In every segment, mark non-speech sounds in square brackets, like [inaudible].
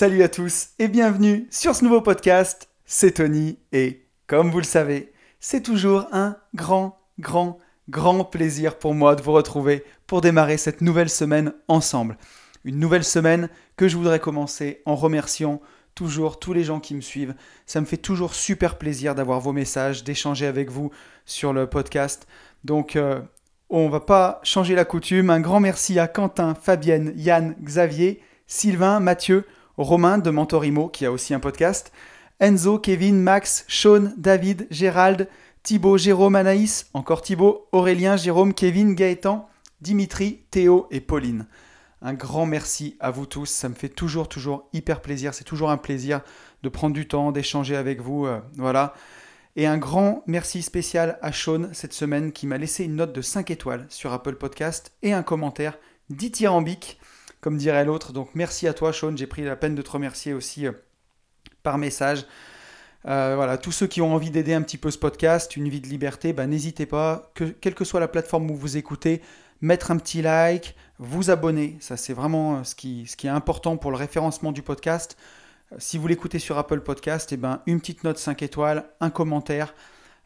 Salut à tous et bienvenue sur ce nouveau podcast. C'est Tony et comme vous le savez, c'est toujours un grand, grand, grand plaisir pour moi de vous retrouver pour démarrer cette nouvelle semaine ensemble. Une nouvelle semaine que je voudrais commencer en remerciant toujours tous les gens qui me suivent. Ça me fait toujours super plaisir d'avoir vos messages, d'échanger avec vous sur le podcast. Donc euh, on va pas changer la coutume. Un grand merci à Quentin, Fabienne, Yann, Xavier, Sylvain, Mathieu, Romain de Mentorimo qui a aussi un podcast, Enzo, Kevin, Max, Sean, David, Gérald, Thibaut, Jérôme, Anaïs, encore Thibaut, Aurélien, Jérôme, Kevin, Gaëtan, Dimitri, Théo et Pauline. Un grand merci à vous tous, ça me fait toujours, toujours hyper plaisir, c'est toujours un plaisir de prendre du temps, d'échanger avec vous, euh, voilà. Et un grand merci spécial à Sean cette semaine qui m'a laissé une note de 5 étoiles sur Apple Podcast et un commentaire dithyrambique, comme dirait l'autre. Donc merci à toi Sean, j'ai pris la peine de te remercier aussi euh, par message. Euh, voilà, tous ceux qui ont envie d'aider un petit peu ce podcast, une vie de liberté, bah, n'hésitez pas, que, quelle que soit la plateforme où vous écoutez, mettre un petit like, vous abonner. Ça, c'est vraiment euh, ce qui, est important pour le référencement du podcast. Si vous l'écoutez sur Apple Podcast, eh ben, une petite note 5 étoiles, un commentaire.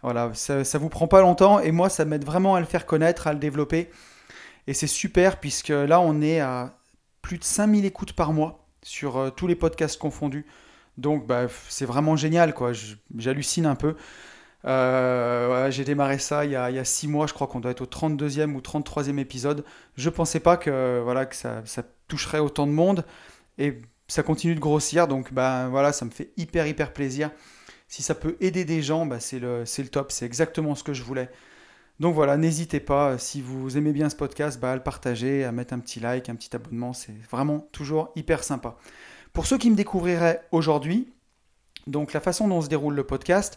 Voilà, ça ne vous prend pas longtemps et moi, ça m'aide vraiment à le faire connaître, à le développer. Et c'est super puisque là, on est à plus de 5000 écoutes par mois sur tous les podcasts confondus. Donc bah, c'est vraiment génial, quoi. J'hallucine un peu. Euh, j'ai démarré ça il y, a, six mois, je crois qu'on doit être au 32e ou 33e épisode. Je pensais pas que, voilà, que ça, toucherait autant de monde et ça continue de grossir, donc bah, voilà, ça me fait hyper hyper plaisir. Si ça peut aider des gens, bah, c'est le top, c'est exactement ce que je voulais. Donc voilà, n'hésitez pas, si vous aimez bien ce podcast, bah, à le partager, à mettre un petit like, un petit abonnement, c'est vraiment toujours hyper sympa. Pour ceux qui me découvriraient aujourd'hui, donc la façon dont se déroule le podcast,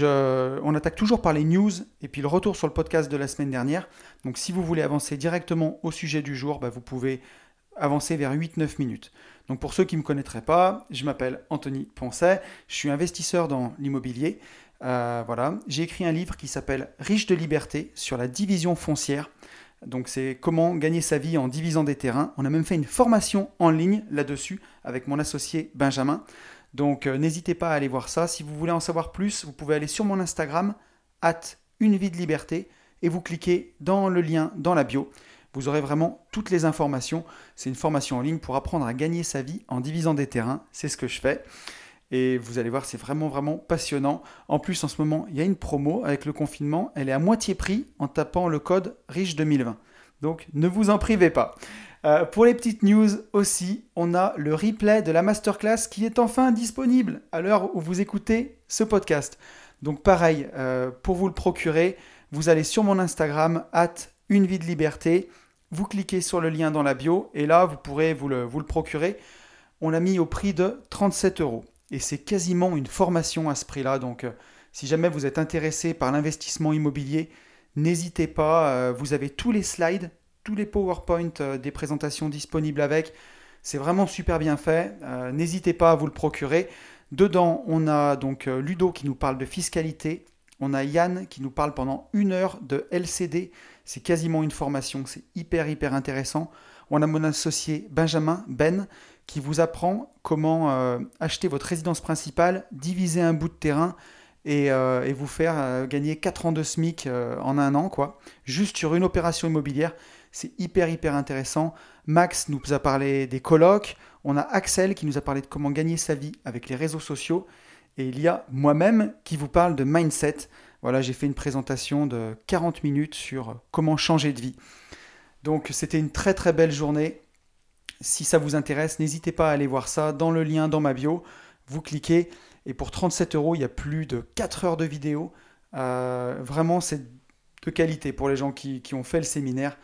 on attaque toujours par les news et puis le retour sur le podcast de la semaine dernière. Donc si vous voulez avancer directement au sujet du jour, bah, vous pouvez avancer vers 8-9 minutes. Donc pour ceux qui ne me connaîtraient pas, je m'appelle Anthony Poncet, je suis investisseur dans l'immobilier. Euh, voilà, j'ai écrit un livre qui s'appelle Riche de liberté sur la division foncière. Donc c'est comment gagner sa vie en divisant des terrains. On a même fait une formation en ligne là-dessus avec mon associé Benjamin. Donc euh, n'hésitez pas à aller voir ça. Si vous voulez en savoir plus, vous pouvez aller sur mon Instagram, at une vie de liberté, et vous cliquez dans le lien dans la bio. Vous aurez vraiment toutes les informations. C'est une formation en ligne pour apprendre à gagner sa vie en divisant des terrains. C'est ce que je fais. Et vous allez voir, c'est vraiment, vraiment passionnant. En plus, en ce moment, il y a une promo avec le confinement. Elle est à moitié prix en tapant le code RICHE 2020. Donc, ne vous en privez pas. Euh, pour les petites news aussi, on a le replay de la masterclass qui est enfin disponible à l'heure où vous écoutez ce podcast. Donc pareil, euh, pour vous le procurer, vous allez sur mon Instagram, une vie de liberté, vous cliquez sur le lien dans la bio et là, vous pourrez vous le procurer. On l'a mis au prix de 37 euros et c'est quasiment une formation à ce prix-là. Donc, euh, si jamais vous êtes intéressé par l'investissement immobilier, n'hésitez pas. Euh, vous avez tous les slides, tous les PowerPoint euh, des présentations disponibles avec. C'est vraiment super bien fait. n'hésitez pas à vous le procurer. Dedans, on a donc Ludo qui nous parle de fiscalité. On a Yann qui nous parle pendant une heure de LCD. C'est quasiment une formation. C'est hyper, hyper intéressant. On a mon associé Benjamin, Ben, qui vous apprend comment euh, acheter votre résidence principale, diviser un bout de terrain et, euh, vous faire euh, gagner 4 ans de SMIC en un an, quoi, juste sur une opération immobilière. C'est hyper, hyper intéressant. Max nous a parlé des colloques. On a Axel qui nous a parlé de comment gagner sa vie avec les réseaux sociaux. Et il y a moi-même qui vous parle de mindset. Voilà, j'ai fait une présentation de 40 minutes sur comment changer de vie. Donc c'était une très très belle journée. Si ça vous intéresse, n'hésitez pas à aller voir ça dans le lien dans ma bio. Vous cliquez et pour 37 euros, il y a plus de 4 heures de vidéo. Euh, vraiment, c'est de qualité pour les gens qui, ont fait le séminaire.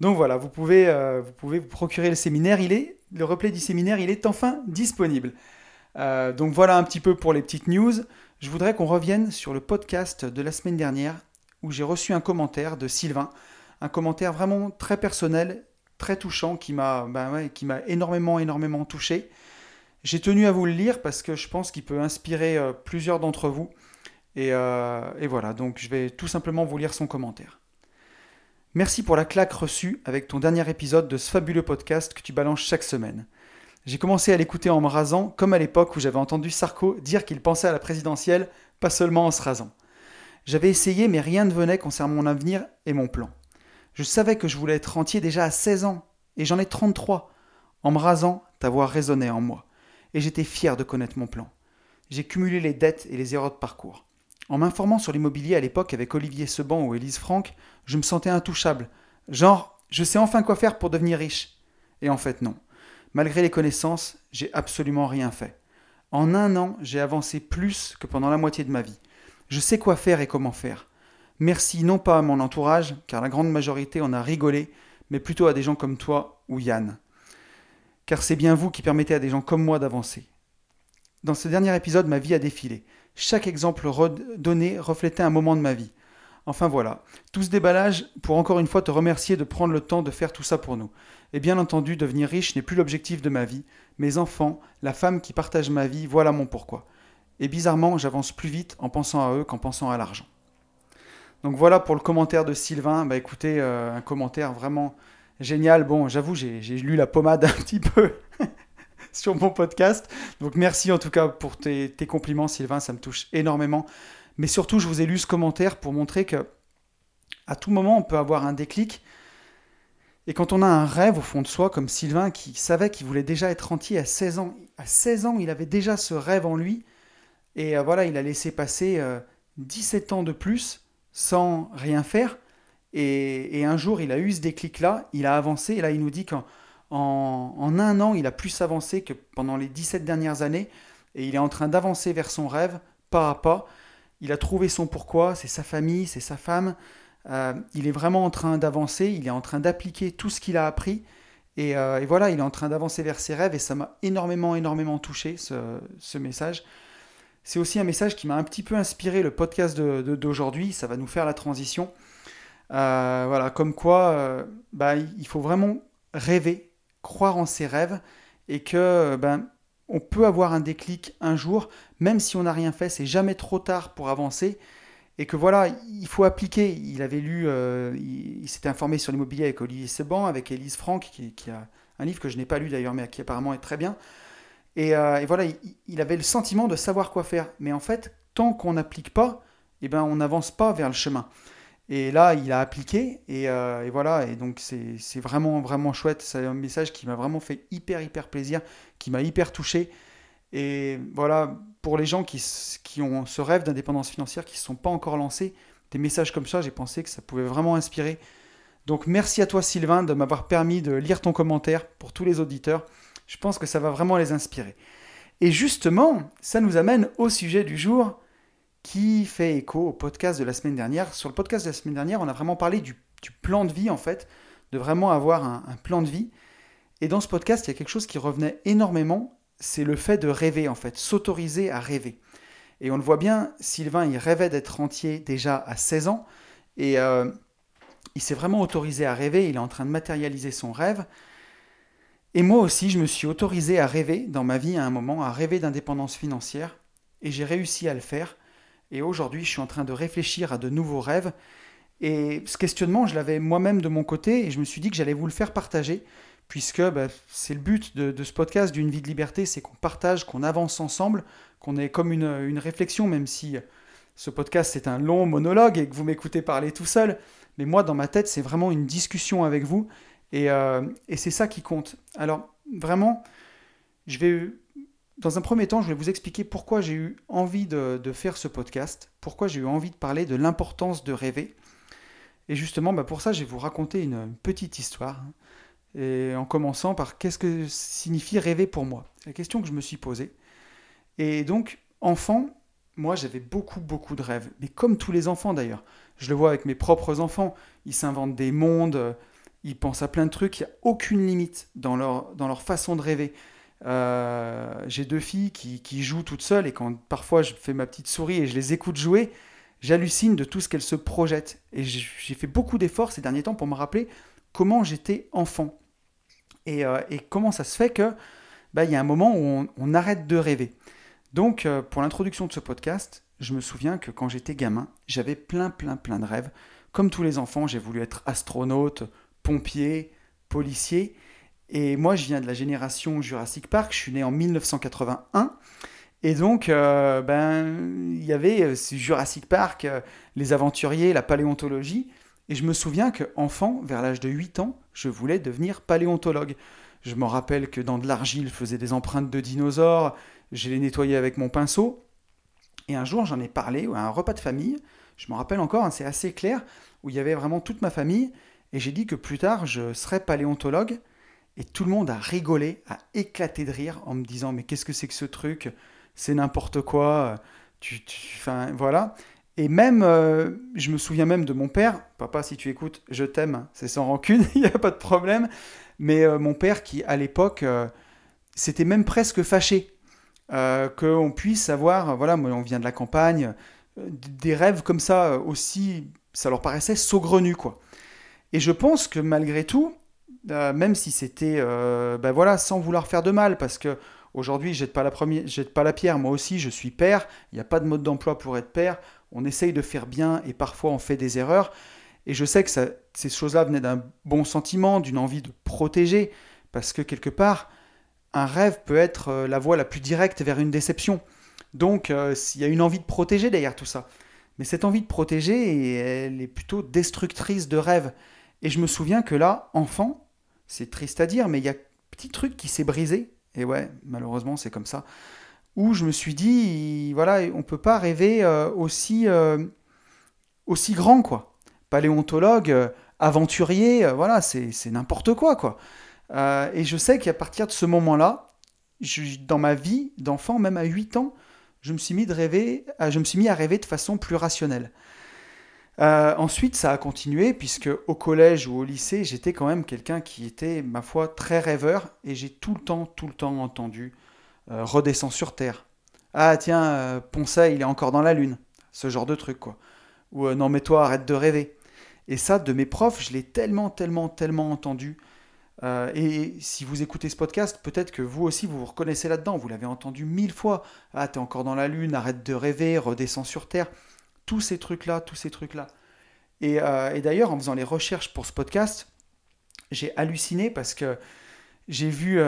Donc voilà, vous pouvez, euh, vous pouvez vous procurer le séminaire. Il est, le replay du séminaire, il est enfin disponible. Euh, donc voilà un petit peu pour les petites news. Je voudrais qu'on revienne sur le podcast de la semaine dernière où j'ai reçu un commentaire de Sylvain, un commentaire vraiment très personnel très touchant qui m'a ben qui m'a énormément, énormément touché. J'ai tenu à vous le lire parce que je pense qu'il peut inspirer euh, plusieurs d'entre vous. Et, euh, et, voilà, donc je vais tout simplement vous lire son commentaire. Merci pour la claque reçue avec ton dernier épisode de ce fabuleux podcast que tu balances chaque semaine. J'ai commencé à l'écouter en me rasant, comme à l'époque où j'avais entendu Sarko dire qu'il pensait à la présidentielle, pas seulement en se rasant. J'avais essayé, mais rien ne venait concernant mon avenir et mon plan. Je savais que je voulais être rentier déjà à 16 ans, et j'en ai 33. En me rasant, ta voix résonnait en moi, et j'étais fier de connaître mon plan. J'ai cumulé les dettes et les erreurs de parcours. En m'informant sur l'immobilier à l'époque avec Olivier Seban ou Élise Franck, je me sentais intouchable. Genre, je sais enfin quoi faire pour devenir riche. Et en fait, non. Malgré les connaissances, j'ai absolument rien fait. En un an, j'ai avancé plus que pendant la moitié de ma vie. Je sais quoi faire et comment faire. Merci non pas à mon entourage, car la grande majorité en a rigolé, mais plutôt à des gens comme toi ou Yann. Car c'est bien vous qui permettez à des gens comme moi d'avancer. Dans ce dernier épisode, ma vie a défilé. Chaque exemple donné reflétait un moment de ma vie. Enfin voilà, tout ce déballage pour encore une fois te remercier de prendre le temps de faire tout ça pour nous. Et bien entendu, devenir riche n'est plus l'objectif de ma vie. Mes enfants, la femme qui partage ma vie, voilà mon pourquoi. Et bizarrement, j'avance plus vite en pensant à eux qu'en pensant à l'argent. Donc voilà pour le commentaire de Sylvain. Bah écoutez, euh, un commentaire vraiment génial. Bon, j'avoue, j'ai lu la pommade [laughs] un petit peu [laughs] sur mon podcast. Donc merci en tout cas pour tes, compliments, Sylvain, ça me touche énormément. Mais surtout, je vous ai lu ce commentaire pour montrer que à tout moment, on peut avoir un déclic. Et quand on a un rêve au fond de soi, comme Sylvain qui savait qu'il voulait déjà être entier à 16 ans, à 16 ans, il avait déjà ce rêve en lui. Et euh, voilà, il a laissé passer 17 euh, ans de plus sans rien faire. Et, et, un jour, il a eu ce déclic-là, il a avancé. Et là, il nous dit qu'en en, un an, il a plus avancé que pendant les 17 dernières années. Et il est en train d'avancer vers son rêve, pas à pas il a trouvé son pourquoi, c'est sa famille, c'est sa femme. Euh, il est vraiment en train d'avancer, il est en train d'appliquer tout ce qu'il a appris. Euh, et, voilà, il est en train d'avancer vers ses rêves et ça m'a énormément, énormément touché, ce, message. C'est aussi un message qui m'a un petit peu inspiré le podcast d'aujourd'hui, ça va nous faire la transition. Euh, voilà, comme quoi, bah, il faut vraiment rêver, croire en ses rêves et que ben, on peut avoir un déclic un jour, même si on n'a rien fait, c'est jamais trop tard pour avancer. Et que voilà, il faut appliquer. Il avait lu, euh, il, s'était informé sur l'immobilier avec Olivier Seban, avec Elise Franck, qui, a un livre que je n'ai pas lu d'ailleurs, mais qui apparemment est très bien. Et, euh, voilà, il, avait le sentiment de savoir quoi faire. Mais en fait, tant qu'on n'applique pas, eh ben, on n'avance pas vers le chemin. Et là, il a appliqué, et, euh, voilà, et donc c'est vraiment, vraiment chouette. C'est un message qui m'a vraiment fait hyper, hyper plaisir, qui m'a hyper touché. Et voilà, pour les gens qui, qui ont ce rêve d'indépendance financière, qui ne sont pas encore lancés, des messages comme ça, j'ai pensé que ça pouvait vraiment inspirer. Donc merci à toi Sylvain de m'avoir permis de lire ton commentaire pour tous les auditeurs. Je pense que ça va vraiment les inspirer. Et justement, ça nous amène au sujet du jour qui fait écho au podcast de la semaine dernière. Sur le podcast de la semaine dernière, on a vraiment parlé du, plan de vie, en fait, de vraiment avoir un, plan de vie. Et dans ce podcast, il y a quelque chose qui revenait énormément, c'est le fait de rêver, en fait, s'autoriser à rêver. Et on le voit bien, Sylvain, il rêvait d'être rentier déjà à 16 ans, et euh, il s'est vraiment autorisé à rêver, il est en train de matérialiser son rêve. Et moi aussi, je me suis autorisé à rêver dans ma vie à un moment, à rêver d'indépendance financière, et j'ai réussi à le faire. Et aujourd'hui, je suis en train de réfléchir à de nouveaux rêves. Et ce questionnement, je l'avais moi-même de mon côté et je me suis dit que j'allais vous le faire partager, puisque bah, c'est le but de, ce podcast d'une vie de liberté, c'est qu'on partage, qu'on avance ensemble, qu'on ait comme une, réflexion, même si ce podcast c'est un long monologue et que vous m'écoutez parler tout seul. Mais moi, dans ma tête, c'est vraiment une discussion avec vous et, euh, et c'est ça qui compte. Alors, vraiment, je vais dans un premier temps, je vais vous expliquer pourquoi j'ai eu envie de, faire ce podcast, pourquoi j'ai eu envie de parler de l'importance de rêver. Et justement, bah, pour ça, je vais vous raconter une, petite histoire. Hein. En commençant par qu'est-ce que signifie rêver pour moi? La question que je me suis posée. Et donc, enfant, moi j'avais beaucoup, beaucoup de rêves. Mais comme tous les enfants d'ailleurs. Je le vois avec mes propres enfants. Ils s'inventent des mondes, ils pensent à plein de trucs. Il n'y a aucune limite dans leur, façon de rêver. Euh, j'ai deux filles qui, jouent toutes seules et quand parfois je fais ma petite souris et je les écoute jouer, j'hallucine de tout ce qu'elles se projettent. Et j'ai fait beaucoup d'efforts ces derniers temps pour me rappeler comment j'étais enfant. Et, euh, comment ça se fait que bah, il y a un moment où on, arrête de rêver. Donc euh, pour l'introduction de ce podcast, je me souviens que quand j'étais gamin, j'avais plein plein plein de rêves. Comme tous les enfants, j'ai voulu être astronaute, pompier, policier. Et moi, je viens de la génération Jurassic Park, je suis né en 1981. Et donc, euh, ben, il y avait euh, Jurassic Park, euh, les aventuriers, la paléontologie. Et je me souviens qu'enfant, vers l'âge de 8 ans, je voulais devenir paléontologue. Je me rappelle que dans de l'argile, je faisais des empreintes de dinosaures, je les nettoyais avec mon pinceau. Et un jour, j'en ai parlé à un repas de famille. Je me rappelle encore, hein, c'est assez clair, où il y avait vraiment toute ma famille. Et j'ai dit que plus tard, je serais paléontologue. Et tout le monde a rigolé, a éclaté de rire en me disant Mais qu'est-ce que c'est que ce truc? C'est n'importe quoi. Tu, enfin, voilà. Et même, euh, je me souviens même de mon père, papa, si tu écoutes, je t'aime, c'est sans rancune, [laughs] il n'y a pas de problème. Mais euh, mon père, qui à l'époque, euh, c'était même presque fâché qu'on puisse avoir, voilà, on vient de la campagne, des rêves comme ça aussi, ça leur paraissait saugrenus, quoi. Et je pense que malgré tout, même si c'était, ben voilà, sans vouloir faire de mal, parce que aujourd'hui, jette pas la première, jette pas la pierre. Moi aussi, je suis père. Il n'y a pas de mode d'emploi pour être père on essaye de faire bien et parfois on fait des erreurs. Et je sais que ces choses-là venaient d'un bon sentiment, d'une envie de protéger, parce que quelque part, un rêve peut être euh, la voie la plus directe vers une déception. Donc, euh, il y a une envie de protéger derrière tout ça. Mais cette envie de protéger, elle est plutôt destructrice de rêve. Et je me souviens que là, enfant, c'est triste à dire, mais il y a un petit truc qui s'est brisé. Et ouais, malheureusement, c'est comme ça où je me suis dit, voilà, on peut pas rêver euh, aussi, euh, aussi grand, quoi. Paléontologue, euh, aventurier, voilà, c'est n'importe quoi, quoi. et je sais qu'à partir de ce moment-là, dans ma vie d'enfant, même à 8 ans, je me suis mis, de rêver, je me suis mis à rêver de façon plus rationnelle. Ensuite, ça a continué, puisque au collège ou au lycée, j'étais quand même quelqu'un qui était, ma foi, très rêveur, et j'ai tout le temps, tout le temps entendu euh, redescend sur Terre. Ah tiens, euh, il est encore dans la Lune. Ce genre de truc, quoi. Ou euh, non mais toi, arrête de rêver. Et ça, de mes profs, je l'ai tellement, tellement, tellement entendu. et si vous écoutez ce podcast, peut-être que vous aussi, vous vous reconnaissez là-dedans. Vous l'avez entendu mille fois. Ah, t'es encore dans la Lune, arrête de rêver, redescends sur Terre. Tous ces trucs-là, tous ces trucs-là. Et, et d'ailleurs, en faisant les recherches pour ce podcast, j'ai halluciné parce que j'ai vu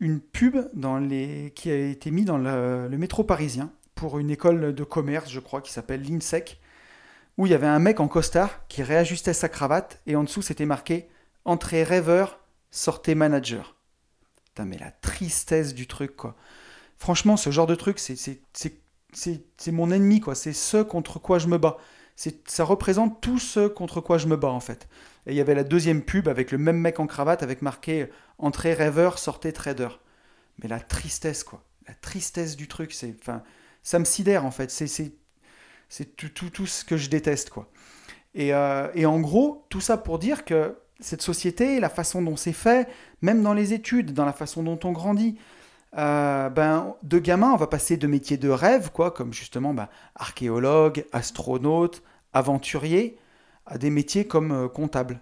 une pub dans les... qui a été mise dans le, métro parisien pour une école de commerce, je crois, qui s'appelle l'INSEC, où il y avait un mec en costard qui réajustait sa cravate et en dessous c'était marqué Entrée rêveur, sortez manager. Putain, mais la tristesse du truc, quoi. Franchement, ce genre de truc, c'est mon ennemi, quoi. C'est ce contre quoi je me bats. Ça représente tout ce contre quoi je me bats, en fait. Et il y avait la deuxième pub avec le même mec en cravate avec marqué Entrée rêveur, sortez trader. Mais la tristesse, quoi. La tristesse du truc, c'est, enfin, ça me sidère en fait. C'est, c'est, tout, tout, tout, ce que je déteste, quoi. Et, euh, et, en gros, tout ça pour dire que cette société, la façon dont c'est fait, même dans les études, dans la façon dont on grandit, euh, ben, de gamin, on va passer de métiers de rêve, quoi, comme justement ben, archéologue, astronaute, aventurier, à des métiers comme euh, comptable.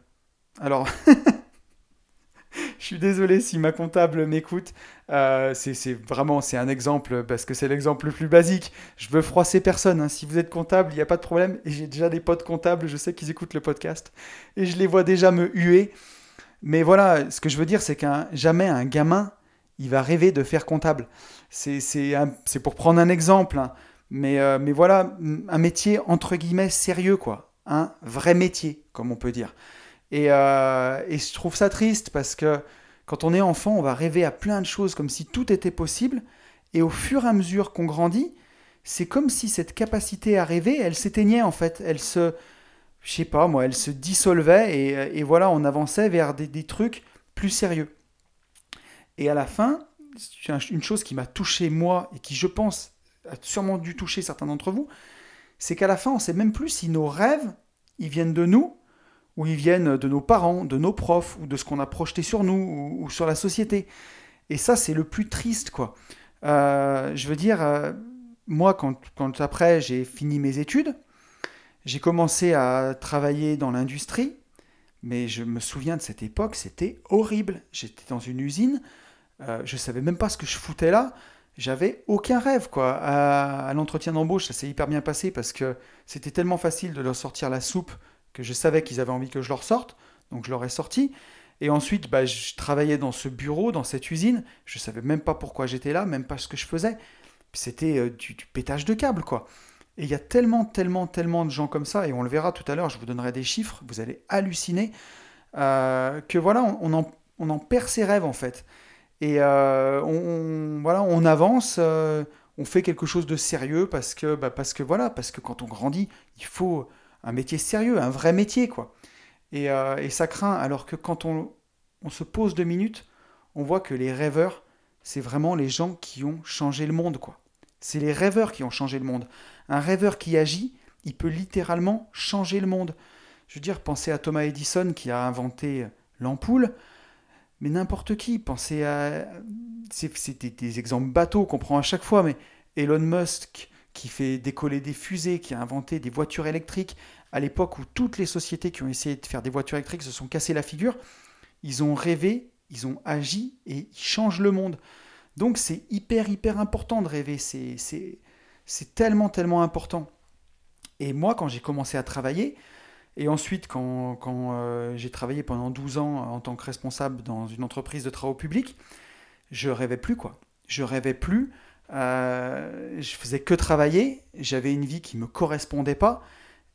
Alors, [laughs] je suis désolé si ma comptable m'écoute. Euh, c'est vraiment c'est un exemple parce que c'est l'exemple le plus basique. Je veux froisser personne. Hein. Si vous êtes comptable, il n'y a pas de problème. Et j'ai déjà des potes comptables. Je sais qu'ils écoutent le podcast et je les vois déjà me huer. Mais voilà, ce que je veux dire, c'est qu'un jamais un gamin il va rêver de faire comptable. C'est pour prendre un exemple. Hein. Mais, euh, mais voilà, un métier entre guillemets sérieux, quoi un vrai métier, comme on peut dire. Euh, et, je trouve ça triste parce que quand on est enfant, on va rêver à plein de choses comme si tout était possible. Et au fur et à mesure qu'on grandit, c'est comme si cette capacité à rêver, elle s'éteignait en fait. Elle se, je sais pas moi, elle se dissolvait et, voilà, on avançait vers des, trucs plus sérieux. Et à la fin, une chose qui m'a touché moi et qui je pense a sûrement dû toucher certains d'entre vous, c'est qu'à la fin, on ne sait même plus si nos rêves, ils viennent de nous, ou ils viennent de nos parents, de nos profs, ou de ce qu'on a projeté sur nous, ou, sur la société. Et ça, c'est le plus triste, quoi. Euh, je veux dire, euh, moi, quand, quand après j'ai fini mes études, j'ai commencé à travailler dans l'industrie, mais je me souviens de cette époque, c'était horrible. J'étais dans une usine, euh, je savais même pas ce que je foutais là j'avais aucun rêve quoi. À, l'entretien d'embauche, ça s'est hyper bien passé parce que c'était tellement facile de leur sortir la soupe que je savais qu'ils avaient envie que je leur sorte, donc je leur ai sorti. Et ensuite, bah, je travaillais dans ce bureau, dans cette usine. Je savais même pas pourquoi j'étais là, même pas ce que je faisais. C'était euh, du, pétage de câble, quoi. Et il y a tellement, tellement, tellement de gens comme ça, et on le verra tout à l'heure, je vous donnerai des chiffres, vous allez halluciner, euh, que voilà, on, en, perd ses rêves, en fait. Et euh, on, avance, on fait quelque chose de sérieux, parce que, bah, parce que voilà, parce que quand on grandit, il faut un métier sérieux, un vrai métier, quoi. Euh, et, ça craint, alors que quand on, se pose deux minutes, on voit que les rêveurs, c'est vraiment les gens qui ont changé le monde, quoi. C'est les rêveurs qui ont changé le monde. Un rêveur qui agit, il peut littéralement changer le monde. Je veux dire, pensez à Thomas Edison qui a inventé l'ampoule, mais n'importe qui. Pensez à. C'est des, des, exemples bateaux qu'on prend à chaque fois, mais Elon Musk qui fait décoller des fusées, qui a inventé des voitures électriques, à l'époque où toutes les sociétés qui ont essayé de faire des voitures électriques se sont cassées la figure, ils ont rêvé, ils ont agi et ils changent le monde. Donc c'est hyper, hyper important de rêver, c'est tellement, tellement important. Et moi, quand j'ai commencé à travailler, et ensuite quand, euh, j'ai travaillé pendant 12 ans en tant que responsable dans une entreprise de travaux publics, je rêvais plus, quoi. Je rêvais plus, euh, je faisais que travailler, j'avais une vie qui ne me correspondait pas,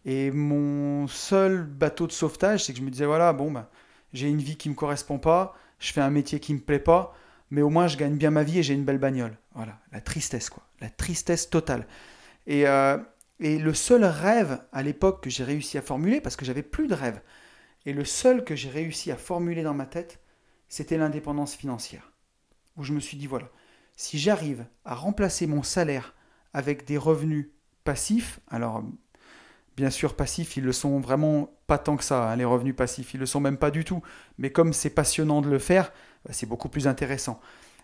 et mon seul bateau de sauvetage, c'est que je me disais, voilà, bon, bah, j'ai une vie qui ne me correspond pas, je fais un métier qui ne me plaît pas, mais au moins je gagne bien ma vie et j'ai une belle bagnole. Voilà, la tristesse, quoi. La tristesse totale. Et, euh, et le seul rêve à l'époque que j'ai réussi à formuler, parce que j'avais plus de rêve, et le seul que j'ai réussi à formuler dans ma tête, c'était l'indépendance financière. Où je me suis dit, voilà, si j'arrive à remplacer mon salaire avec des revenus passifs, alors Bien sûr, passifs, ils le sont vraiment pas tant que ça, hein, les revenus passifs, ils le sont même pas du tout. Mais comme c'est passionnant de le faire, bah, c'est beaucoup plus intéressant.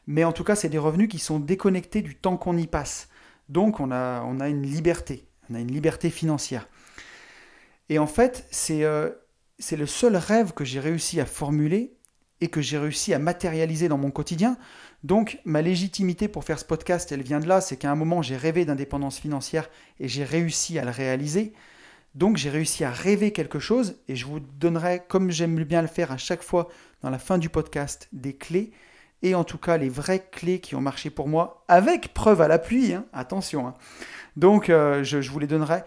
Mais en tout cas, c'est des revenus qui sont déconnectés du temps qu'on y passe. Donc on a, on a une liberté, on a une liberté financière. Et en fait, c'est euh, c'est le seul rêve que j'ai réussi à formuler et que j'ai réussi à matérialiser dans mon quotidien. Donc ma légitimité pour faire ce podcast, elle vient de là, c'est qu'à un moment j'ai rêvé d'indépendance financière et j'ai réussi à le réaliser. Donc j'ai réussi à rêver quelque chose et je vous donnerai, comme j'aime bien le faire à chaque fois dans la fin du podcast, des clés et en tout cas les vraies clés qui ont marché pour moi, avec preuve à l'appui, hein, attention. Hein. Donc euh, je, vous les donnerai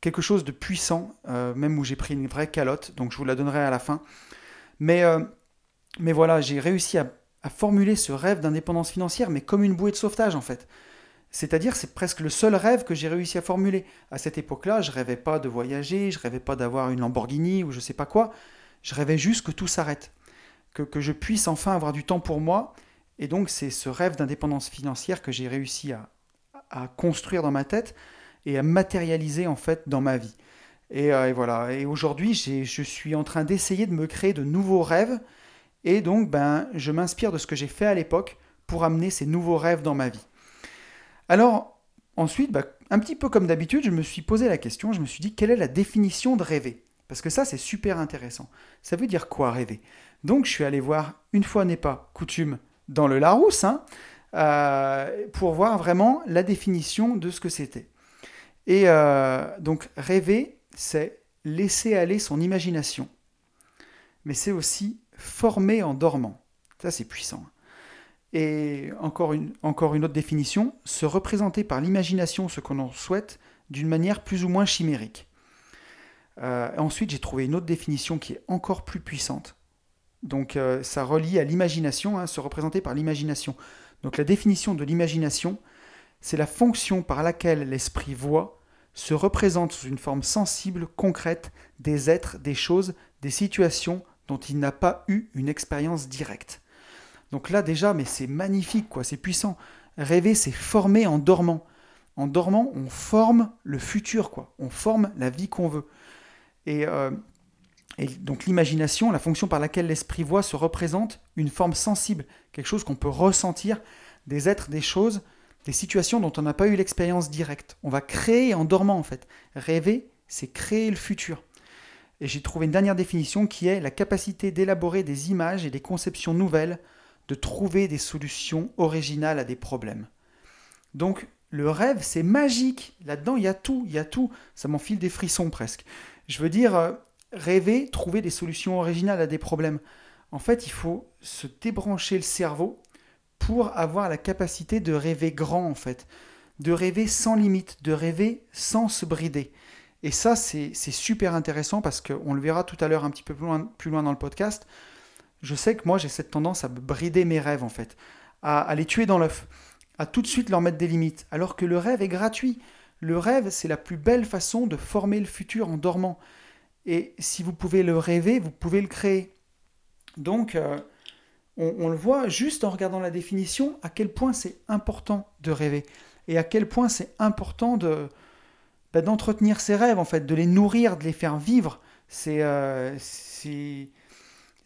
quelque chose de puissant, euh, même où j'ai pris une vraie calotte, donc je vous la donnerai à la fin. Mais, euh, voilà, j'ai réussi à, formuler ce rêve d'indépendance financière, mais comme une bouée de sauvetage en fait. C'est-à-dire, c'est presque le seul rêve que j'ai réussi à formuler. À cette époque-là, je rêvais pas de voyager, je rêvais pas d'avoir une Lamborghini ou je sais pas quoi. Je rêvais juste que tout s'arrête, que, que, je puisse enfin avoir du temps pour moi. Et donc, c'est ce rêve d'indépendance financière que j'ai réussi à, à, construire dans ma tête et à matérialiser en fait dans ma vie. Et, euh, voilà. Et aujourd'hui, je suis en train d'essayer de me créer de nouveaux rêves. Et donc, ben, je m'inspire de ce que j'ai fait à l'époque pour amener ces nouveaux rêves dans ma vie. Alors, ensuite, bah, un petit peu comme d'habitude, je me suis posé la question, je me suis dit, quelle est la définition de rêver? Parce que ça, c'est super intéressant. Ça veut dire quoi rêver? Donc, je suis allé voir, une fois n'est pas coutume, dans le Larousse, hein, euh, pour voir vraiment la définition de ce que c'était. Et euh, donc, rêver, c'est laisser aller son imagination. Mais c'est aussi former en dormant. Ça, c'est puissant. Et encore une, encore une autre définition, se représenter par l'imagination ce qu'on en souhaite d'une manière plus ou moins chimérique. Euh, ensuite, j'ai trouvé une autre définition qui est encore plus puissante. Donc euh, ça relie à l'imagination, hein, se représenter par l'imagination. Donc la définition de l'imagination, c'est la fonction par laquelle l'esprit voit, se représente sous une forme sensible, concrète, des êtres, des choses, des situations dont il n'a pas eu une expérience directe. Donc là déjà, mais c'est magnifique, quoi, c'est puissant. Rêver, c'est former en dormant. En dormant, on forme le futur, quoi. On forme la vie qu'on veut. Et, euh, et donc l'imagination, la fonction par laquelle l'esprit voit, se représente une forme sensible, quelque chose qu'on peut ressentir, des êtres, des choses, des situations dont on n'a pas eu l'expérience directe. On va créer en dormant, en fait. Rêver, c'est créer le futur. Et j'ai trouvé une dernière définition qui est la capacité d'élaborer des images et des conceptions nouvelles de trouver des solutions originales à des problèmes. Donc le rêve, c'est magique. Là-dedans, il y a tout, il y a tout. Ça m'enfile des frissons presque. Je veux dire, euh, rêver, trouver des solutions originales à des problèmes. En fait, il faut se débrancher le cerveau pour avoir la capacité de rêver grand, en fait. De rêver sans limite, de rêver sans se brider. Et ça, c'est super intéressant parce qu'on le verra tout à l'heure un petit peu plus loin, dans le podcast. Je sais que moi, j'ai cette tendance à brider mes rêves, en fait, à les tuer dans l'œuf, à tout de suite leur mettre des limites, alors que le rêve est gratuit. Le rêve, c'est la plus belle façon de former le futur en dormant. Et si vous pouvez le rêver, vous pouvez le créer. Donc, euh, on, le voit juste en regardant la définition, à quel point c'est important de rêver. Et à quel point c'est important de, bah, d'entretenir ses rêves, en fait, de les nourrir, de les faire vivre. C'est, euh,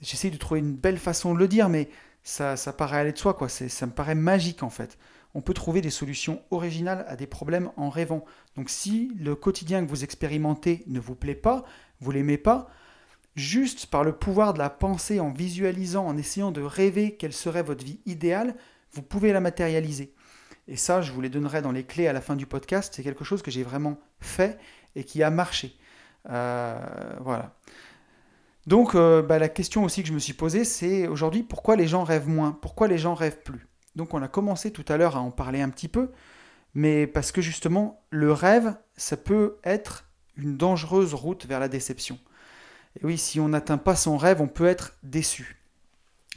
J'essaie de trouver une belle façon de le dire, mais ça, ça paraît aller de soi, quoi. ça me paraît magique, en fait on peut trouver des solutions originales à des problèmes en rêvant. Donc si le quotidien que vous expérimentez ne vous plaît pas, vous l'aimez pas, juste par le pouvoir de la pensée, en visualisant, en essayant de rêver quelle serait votre vie idéale, vous pouvez la matérialiser. Et ça, je vous les donnerai dans les clés à la fin du podcast. C'est quelque chose que j'ai vraiment fait et qui a marché. Euh, voilà. Donc, euh, bah, la question aussi que je me suis posée, c'est aujourd'hui, pourquoi les gens rêvent moins? Pourquoi les gens rêvent plus? Donc on a commencé tout à l'heure à en parler un petit peu, mais parce que justement, le rêve, ça peut être une dangereuse route vers la déception. Et oui, si on n'atteint pas son rêve, on peut être déçu.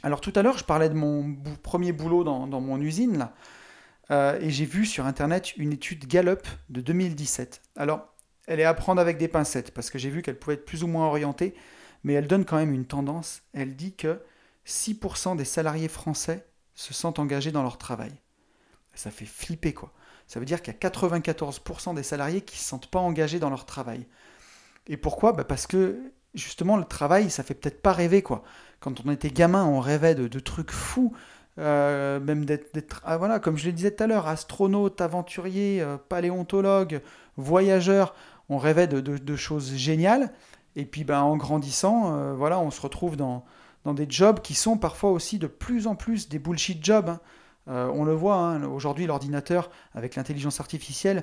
Alors tout à l'heure, je parlais de mon premier boulot dans, mon usine, là, euh, et j'ai vu sur Internet une étude Gallup de 2017. Alors, elle est à prendre avec des pincettes, parce que j'ai vu qu'elle pouvait être plus ou moins orientée, mais elle donne quand même une tendance. Elle dit que 6% des salariés français se sentent engagés dans leur travail. Ça fait flipper quoi. Ça veut dire qu'il y a 94% des salariés qui ne se sentent pas engagés dans leur travail. Et pourquoi? Bah Parce que justement le travail, ça fait peut-être pas rêver quoi. Quand on était gamin, on rêvait de, trucs fous, euh, même d'être, ah, voilà, comme je le disais tout à l'heure, astronaute, aventurier, euh, paléontologue, voyageur. On rêvait de, choses géniales. Et puis ben, en grandissant, euh, voilà, on se retrouve dans, dans des jobs qui sont parfois aussi de plus en plus des bullshit jobs. Hein. Euh, on le voit, hein, aujourd'hui l'ordinateur, avec l'intelligence artificielle,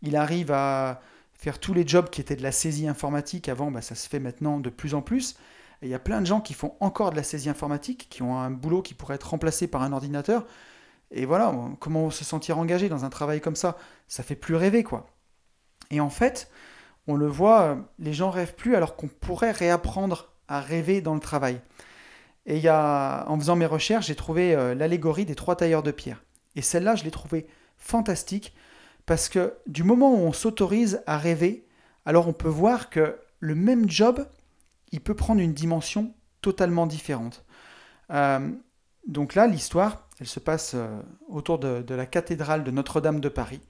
il arrive à faire tous les jobs qui étaient de la saisie informatique avant, bah, ça se fait maintenant de plus en plus. Il y a plein de gens qui font encore de la saisie informatique, qui ont un boulot qui pourrait être remplacé par un ordinateur. Et voilà, comment se sentir engagé dans un travail comme ça Ça fait plus rêver, quoi. Et en fait, on le voit, les gens rêvent plus alors qu'on pourrait réapprendre à rêver dans le travail. Et en faisant mes recherches, j'ai trouvé euh, l'allégorie des trois tailleurs de pierre. Et celle-là, je l'ai trouvée fantastique parce que du moment où on s'autorise à rêver, alors on peut voir que le même job, il peut prendre une dimension totalement différente. Euh, donc là, l'histoire, elle se passe euh, autour de, de, la cathédrale de Notre-Dame de Paris.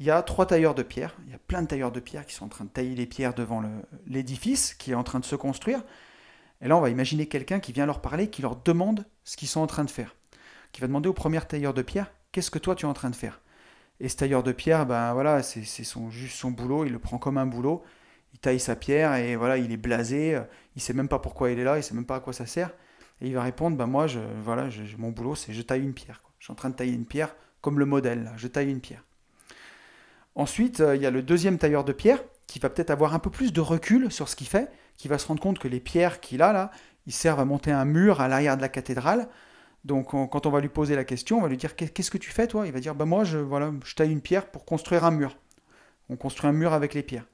Il y a trois tailleurs de pierre, il y a plein de tailleurs de pierre qui sont en train de tailler les pierres devant l'édifice qui est en train de se construire. Et là, on va imaginer quelqu'un qui vient leur parler, qui leur demande ce qu'ils sont en train de faire. Qui va demander au premier tailleur de pierre Qu'est-ce que toi tu es en train de faire? Et ce tailleur de pierre, ben voilà, c'est son, juste son boulot, il le prend comme un boulot. Il taille sa pierre et voilà, il est blasé, il sait même pas pourquoi il est là, il sait même pas à quoi ça sert. Et il va répondre ben moi, je, voilà, mon boulot, c'est je taille une pierre. Je suis en train de tailler une pierre comme le modèle, je taille une pierre. Ensuite, euh, il y a le deuxième tailleur de pierre qui va peut-être avoir un peu plus de recul sur ce qu'il fait qui va se rendre compte que les pierres qu'il a là, ils servent à monter un mur à l'arrière de la cathédrale. Donc quand on va lui poser la question, on va lui dire qu'est-ce que tu fais toi? Il va dire bah moi je voilà, je taille une pierre pour construire un mur. On construit un mur avec les pierres.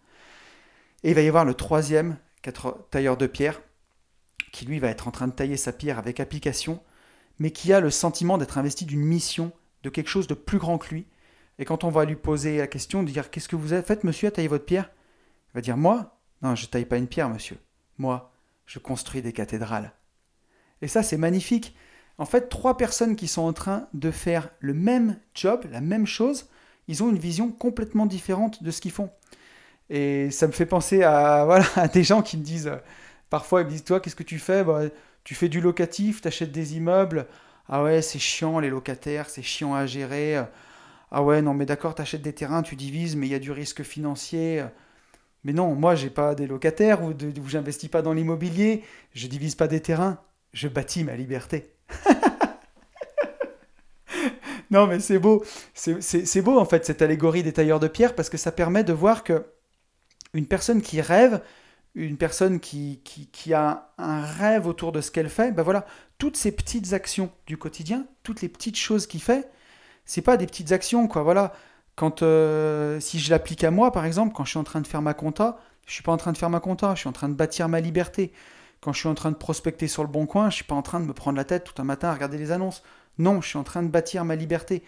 Et il va y avoir le troisième tailleur de pierre qui lui va être en train de tailler sa pierre avec application, mais qui a le sentiment d'être investi d'une mission, de quelque chose de plus grand que lui. Et quand on va lui poser la question de dire qu'est-ce que vous avez fait monsieur à tailler votre pierre? Il va dire moi non, je taille pas une pierre, monsieur. Moi, je construis des cathédrales. Et ça, c'est magnifique. En fait, trois personnes qui sont en train de faire le même job, la même chose, ils ont une vision complètement différente de ce qu'ils font. Et ça me fait penser à, [laughs] voilà, à des gens qui me disent, parfois ils me disent, toi, qu'est-ce que tu fais? Bah, Tu fais du locatif, tu achètes des immeubles. Ah ouais, c'est chiant les locataires, c'est chiant à gérer. Ah ouais, non mais d'accord, tu achètes des terrains, tu divises, mais il y a du risque financier. Mais non, moi, j'ai pas des locataires ou, de, j'investis pas dans l'immobilier, je divise pas des terrains, je bâtis ma liberté. [laughs] non, mais c'est beau. C'est beau, en fait, cette allégorie des tailleurs de pierre, parce que ça permet de voir que une personne qui rêve une personne qui, qui, a un rêve autour de ce qu'elle fait, ben voilà, toutes ces petites actions du quotidien, toutes les petites choses qu'il fait, c'est pas des petites actions, quoi. Voilà, quand euh, si je l'applique à moi, par exemple, quand je suis en train de faire ma compta, je suis pas en train de faire ma compta, je suis en train de bâtir ma liberté. Quand je suis en train de prospecter sur le bon coin, je suis pas en train de me prendre la tête tout un matin à regarder les annonces. Non, je suis en train de bâtir ma liberté.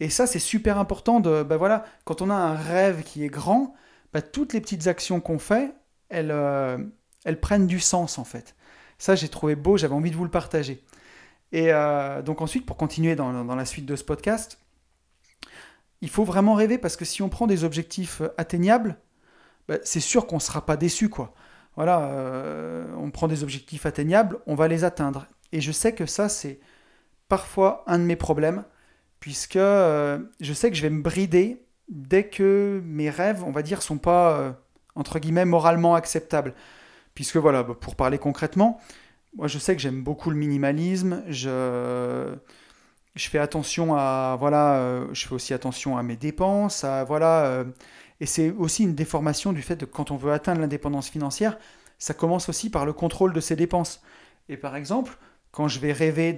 Et ça, c'est super important. De, ben voilà, quand on a un rêve qui est grand, ben toutes les petites actions qu'on fait, elles, euh, elles prennent du sens en fait. Ça, j'ai trouvé beau, j'avais envie de vous le partager. Et euh, donc ensuite, pour continuer dans, dans, la suite de ce podcast, il faut vraiment rêver parce que si on prend des objectifs atteignables, ben, c'est sûr qu'on ne sera pas déçu. quoi. Voilà, euh, on prend des objectifs atteignables, on va les atteindre. Et je sais que ça, c'est parfois un de mes problèmes, puisque euh, je sais que je vais me brider dès que mes rêves, on va dire, sont pas, euh, entre guillemets, moralement acceptables. Puisque voilà, bah, pour parler concrètement, moi je sais que j'aime beaucoup le minimalisme, je, je fais attention à, voilà, euh, je fais aussi attention à mes dépenses, voilà, et c'est aussi une déformation du fait que quand on veut atteindre l'indépendance financière, ça commence aussi par le contrôle de ses dépenses. Et par exemple, quand je vais rêver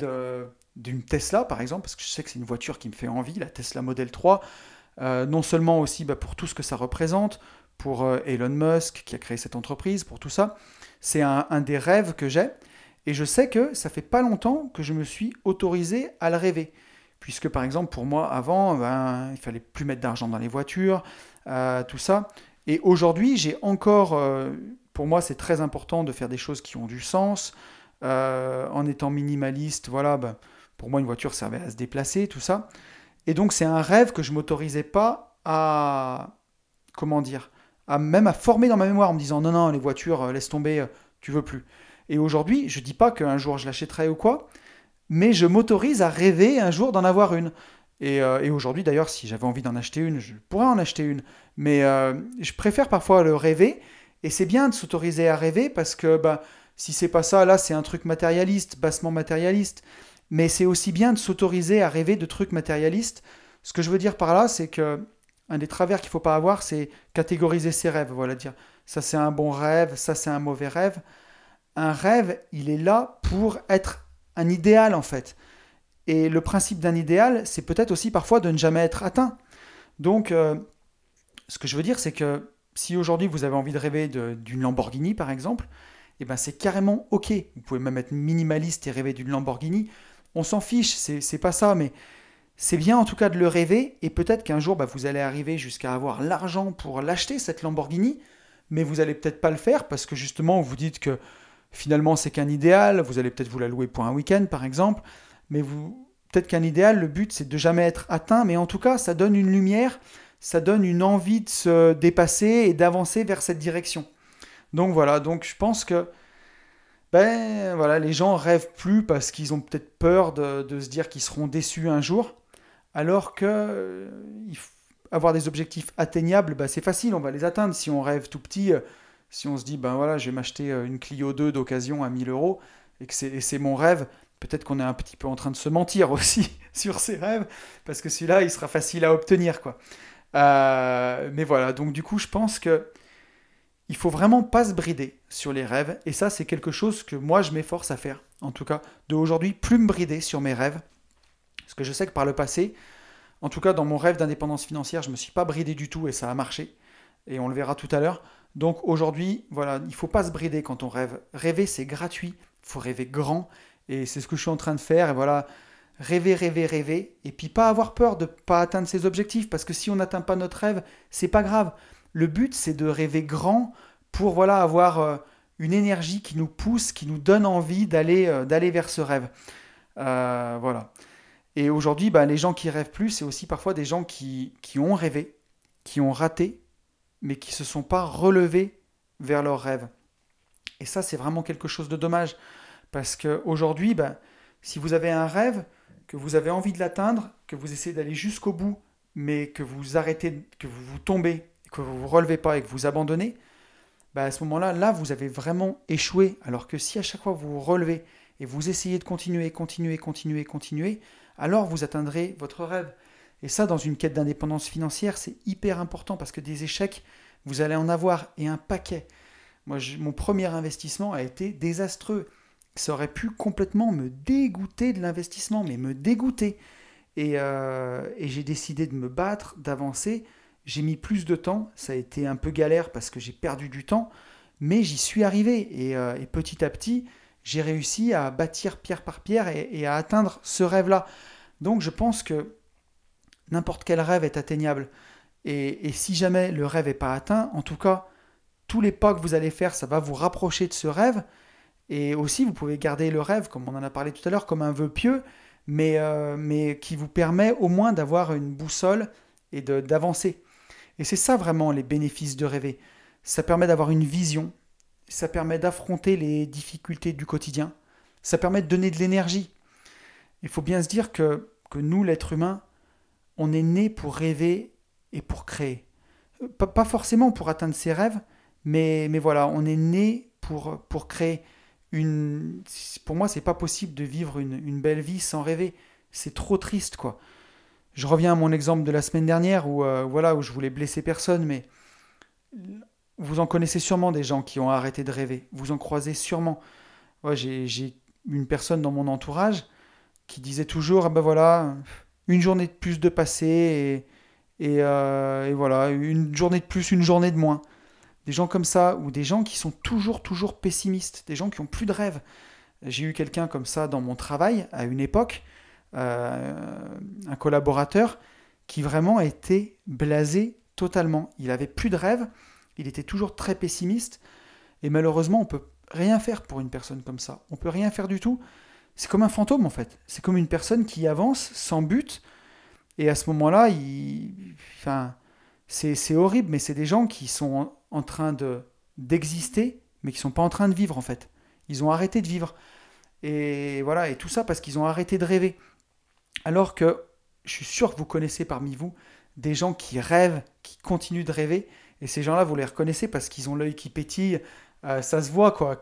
d'une Tesla, par exemple, parce que je sais que c'est une voiture qui me fait envie, la Tesla Model 3, euh, non seulement aussi bah, pour tout ce que ça représente, pour euh, Elon Musk qui a créé cette entreprise, pour tout ça, c'est un, des rêves que j'ai, et je sais que ça fait pas longtemps que je me suis autorisé à le rêver, puisque par exemple pour moi avant, ben, il fallait plus mettre d'argent dans les voitures, euh, tout ça, et aujourd'hui j'ai encore, pour moi c'est très important de faire des choses qui ont du sens, en étant minimaliste, voilà, ben, pour moi, une voiture servait à se déplacer, tout ça. Et donc, c'est un rêve que je m'autorisais pas à. Comment dire à, Même à former dans ma mémoire en me disant non, non, les voitures, euh, laisse tomber, euh, tu veux plus. Et aujourd'hui, je dis pas qu'un jour je l'achèterai ou quoi, mais je m'autorise à rêver un jour d'en avoir une. Et, euh, aujourd'hui, d'ailleurs, si j'avais envie d'en acheter une, je pourrais en acheter une. Mais je préfère parfois le rêver. Et c'est bien de s'autoriser à rêver parce que bah, si c'est pas ça, là, c'est un truc matérialiste, bassement matérialiste mais c'est aussi bien de s'autoriser à rêver de trucs matérialistes. Ce que je veux dire par là, c'est que un des travers qu'il ne faut pas avoir, c'est catégoriser ses rêves. Voilà, dire ça c'est un bon rêve, ça c'est un mauvais rêve. Un rêve, il est là pour être un idéal en fait. Et le principe d'un idéal, c'est peut-être aussi parfois de ne jamais être atteint. Donc, euh, ce que je veux dire, c'est que si aujourd'hui vous avez envie de rêver d'une Lamborghini par exemple, eh ben c'est carrément ok. Vous pouvez même être minimaliste et rêver d'une Lamborghini on s'en fiche, c'est pas ça, mais c'est bien en tout cas de le rêver, et peut-être qu'un jour bah, vous allez arriver jusqu'à avoir l'argent pour l'acheter, cette Lamborghini, mais vous allez peut-être pas le faire parce que justement vous dites que finalement c'est qu'un idéal, vous allez peut-être vous la louer pour un week-end par exemple, mais peut-être qu'un idéal, le but c'est de jamais être atteint, mais en tout cas ça donne une lumière, ça donne une envie de se dépasser et d'avancer vers cette direction. Donc voilà, donc je pense que ben voilà, les gens rêvent plus parce qu'ils ont peut-être peur de, se dire qu'ils seront déçus un jour, alors que euh, avoir des objectifs atteignables, ben, c'est facile, on va les atteindre. Si on rêve tout petit, euh, si on se dit, ben voilà, je vais m'acheter euh, une Clio 2 d'occasion à 1000 euros, et que c'est mon rêve, peut-être qu'on est un petit peu en train de se mentir [laughs] aussi sur ses rêves, parce que celui-là, il sera facile à obtenir, quoi. mais voilà, donc du coup, je pense que il faut vraiment pas se brider sur les rêves, et ça c'est quelque chose que moi je m'efforce à faire, en tout cas de aujourd'hui, plus me brider sur mes rêves, parce que je sais que par le passé, en tout cas dans mon rêve d'indépendance financière, je me suis pas bridé du tout et ça a marché, et on le verra tout à l'heure. Donc aujourd'hui, voilà, il faut pas se brider quand on rêve. Rêver c'est gratuit, il faut rêver grand, et c'est ce que je suis en train de faire, et voilà, rêver, rêver, rêver, et puis pas avoir peur de pas atteindre ses objectifs, parce que si on n'atteint pas notre rêve, c'est pas grave. Le but, c'est de rêver grand pour voilà avoir euh, une énergie qui nous pousse, qui nous donne envie d'aller euh, d'aller vers ce rêve. Euh, voilà. Et aujourd'hui, bah, les gens qui rêvent plus, c'est aussi parfois des gens qui, qui, ont rêvé, qui ont raté, mais qui ne se sont pas relevés vers leur rêve. Et ça, c'est vraiment quelque chose de dommage. Parce qu'aujourd'hui, bah, si vous avez un rêve, que vous avez envie de l'atteindre, que vous essayez d'aller jusqu'au bout, mais que vous arrêtez, que vous vous tombez, que vous vous relevez pas et que vous abandonnez, bah à ce moment-là, là, vous avez vraiment échoué. Alors que si à chaque fois vous vous relevez et vous essayez de continuer, continuer, continuer, continuer, alors vous atteindrez votre rêve. Et ça, dans une quête d'indépendance financière, c'est hyper important parce que des échecs, vous allez en avoir et un paquet. Moi, mon premier investissement a été désastreux. Ça aurait pu complètement me dégoûter de l'investissement, mais me dégoûter. Et, euh, et j'ai décidé de me battre, d'avancer. J'ai mis plus de temps. Ça a été un peu galère parce que j'ai perdu du temps, mais j'y suis arrivé. Et, euh, et, petit à petit, j'ai réussi à bâtir pierre par pierre et à atteindre ce rêve-là. Donc je pense que n'importe quel rêve est atteignable. Et, et, si jamais le rêve n'est pas atteint, en tout cas, tous les pas que vous allez faire, ça va vous rapprocher de ce rêve. Et aussi, vous pouvez garder le rêve, comme on en a parlé tout à l'heure, comme un vœu pieux, mais, euh, mais qui vous permet au moins d'avoir une boussole et d'avancer. Et c'est ça vraiment les bénéfices de rêver. Ça permet d'avoir une vision, ça permet d'affronter les difficultés du quotidien, ça permet de donner de l'énergie. Il faut bien se dire que, que nous, l'être humain, on est né pour rêver et pour créer. Pas, forcément pour atteindre ses rêves, mais, mais voilà, on est né pour, pour créer une. Pour moi, c'est pas possible de vivre une, une, belle vie sans rêver. C'est trop triste, quoi. Je reviens à mon exemple de la semaine dernière où, euh, voilà, où je voulais blesser personne, mais vous en connaissez sûrement des gens qui ont arrêté de rêver. Vous en croisez sûrement. Ouais, J'ai une personne dans mon entourage qui disait toujours ah ben voilà, une journée de plus de et, euh, et voilà, une journée de plus, une journée de moins des gens comme ça, ou des gens qui sont toujours, toujours pessimistes, des gens qui ont plus de rêves. J'ai eu quelqu'un comme ça dans mon travail à une époque, euh, un collaborateur qui vraiment était blasé totalement. Il avait plus de rêves, il était toujours très pessimiste, et malheureusement, on peut rien faire pour une personne comme ça. On peut rien faire du tout. C'est comme un fantôme en fait. C'est comme une personne qui avance sans but, et à ce moment-là, enfin, c'est horrible, mais c'est des gens qui sont en train de d'exister, mais qui sont pas en train de vivre en fait. Ils ont arrêté de vivre. Et voilà, et tout ça parce qu'ils ont arrêté de rêver. Alors que je suis sûr que vous connaissez parmi vous des gens qui rêvent, qui continuent de rêver, et ces gens-là, vous les reconnaissez parce qu'ils ont l'œil qui pétille, euh, ça se voit quoi,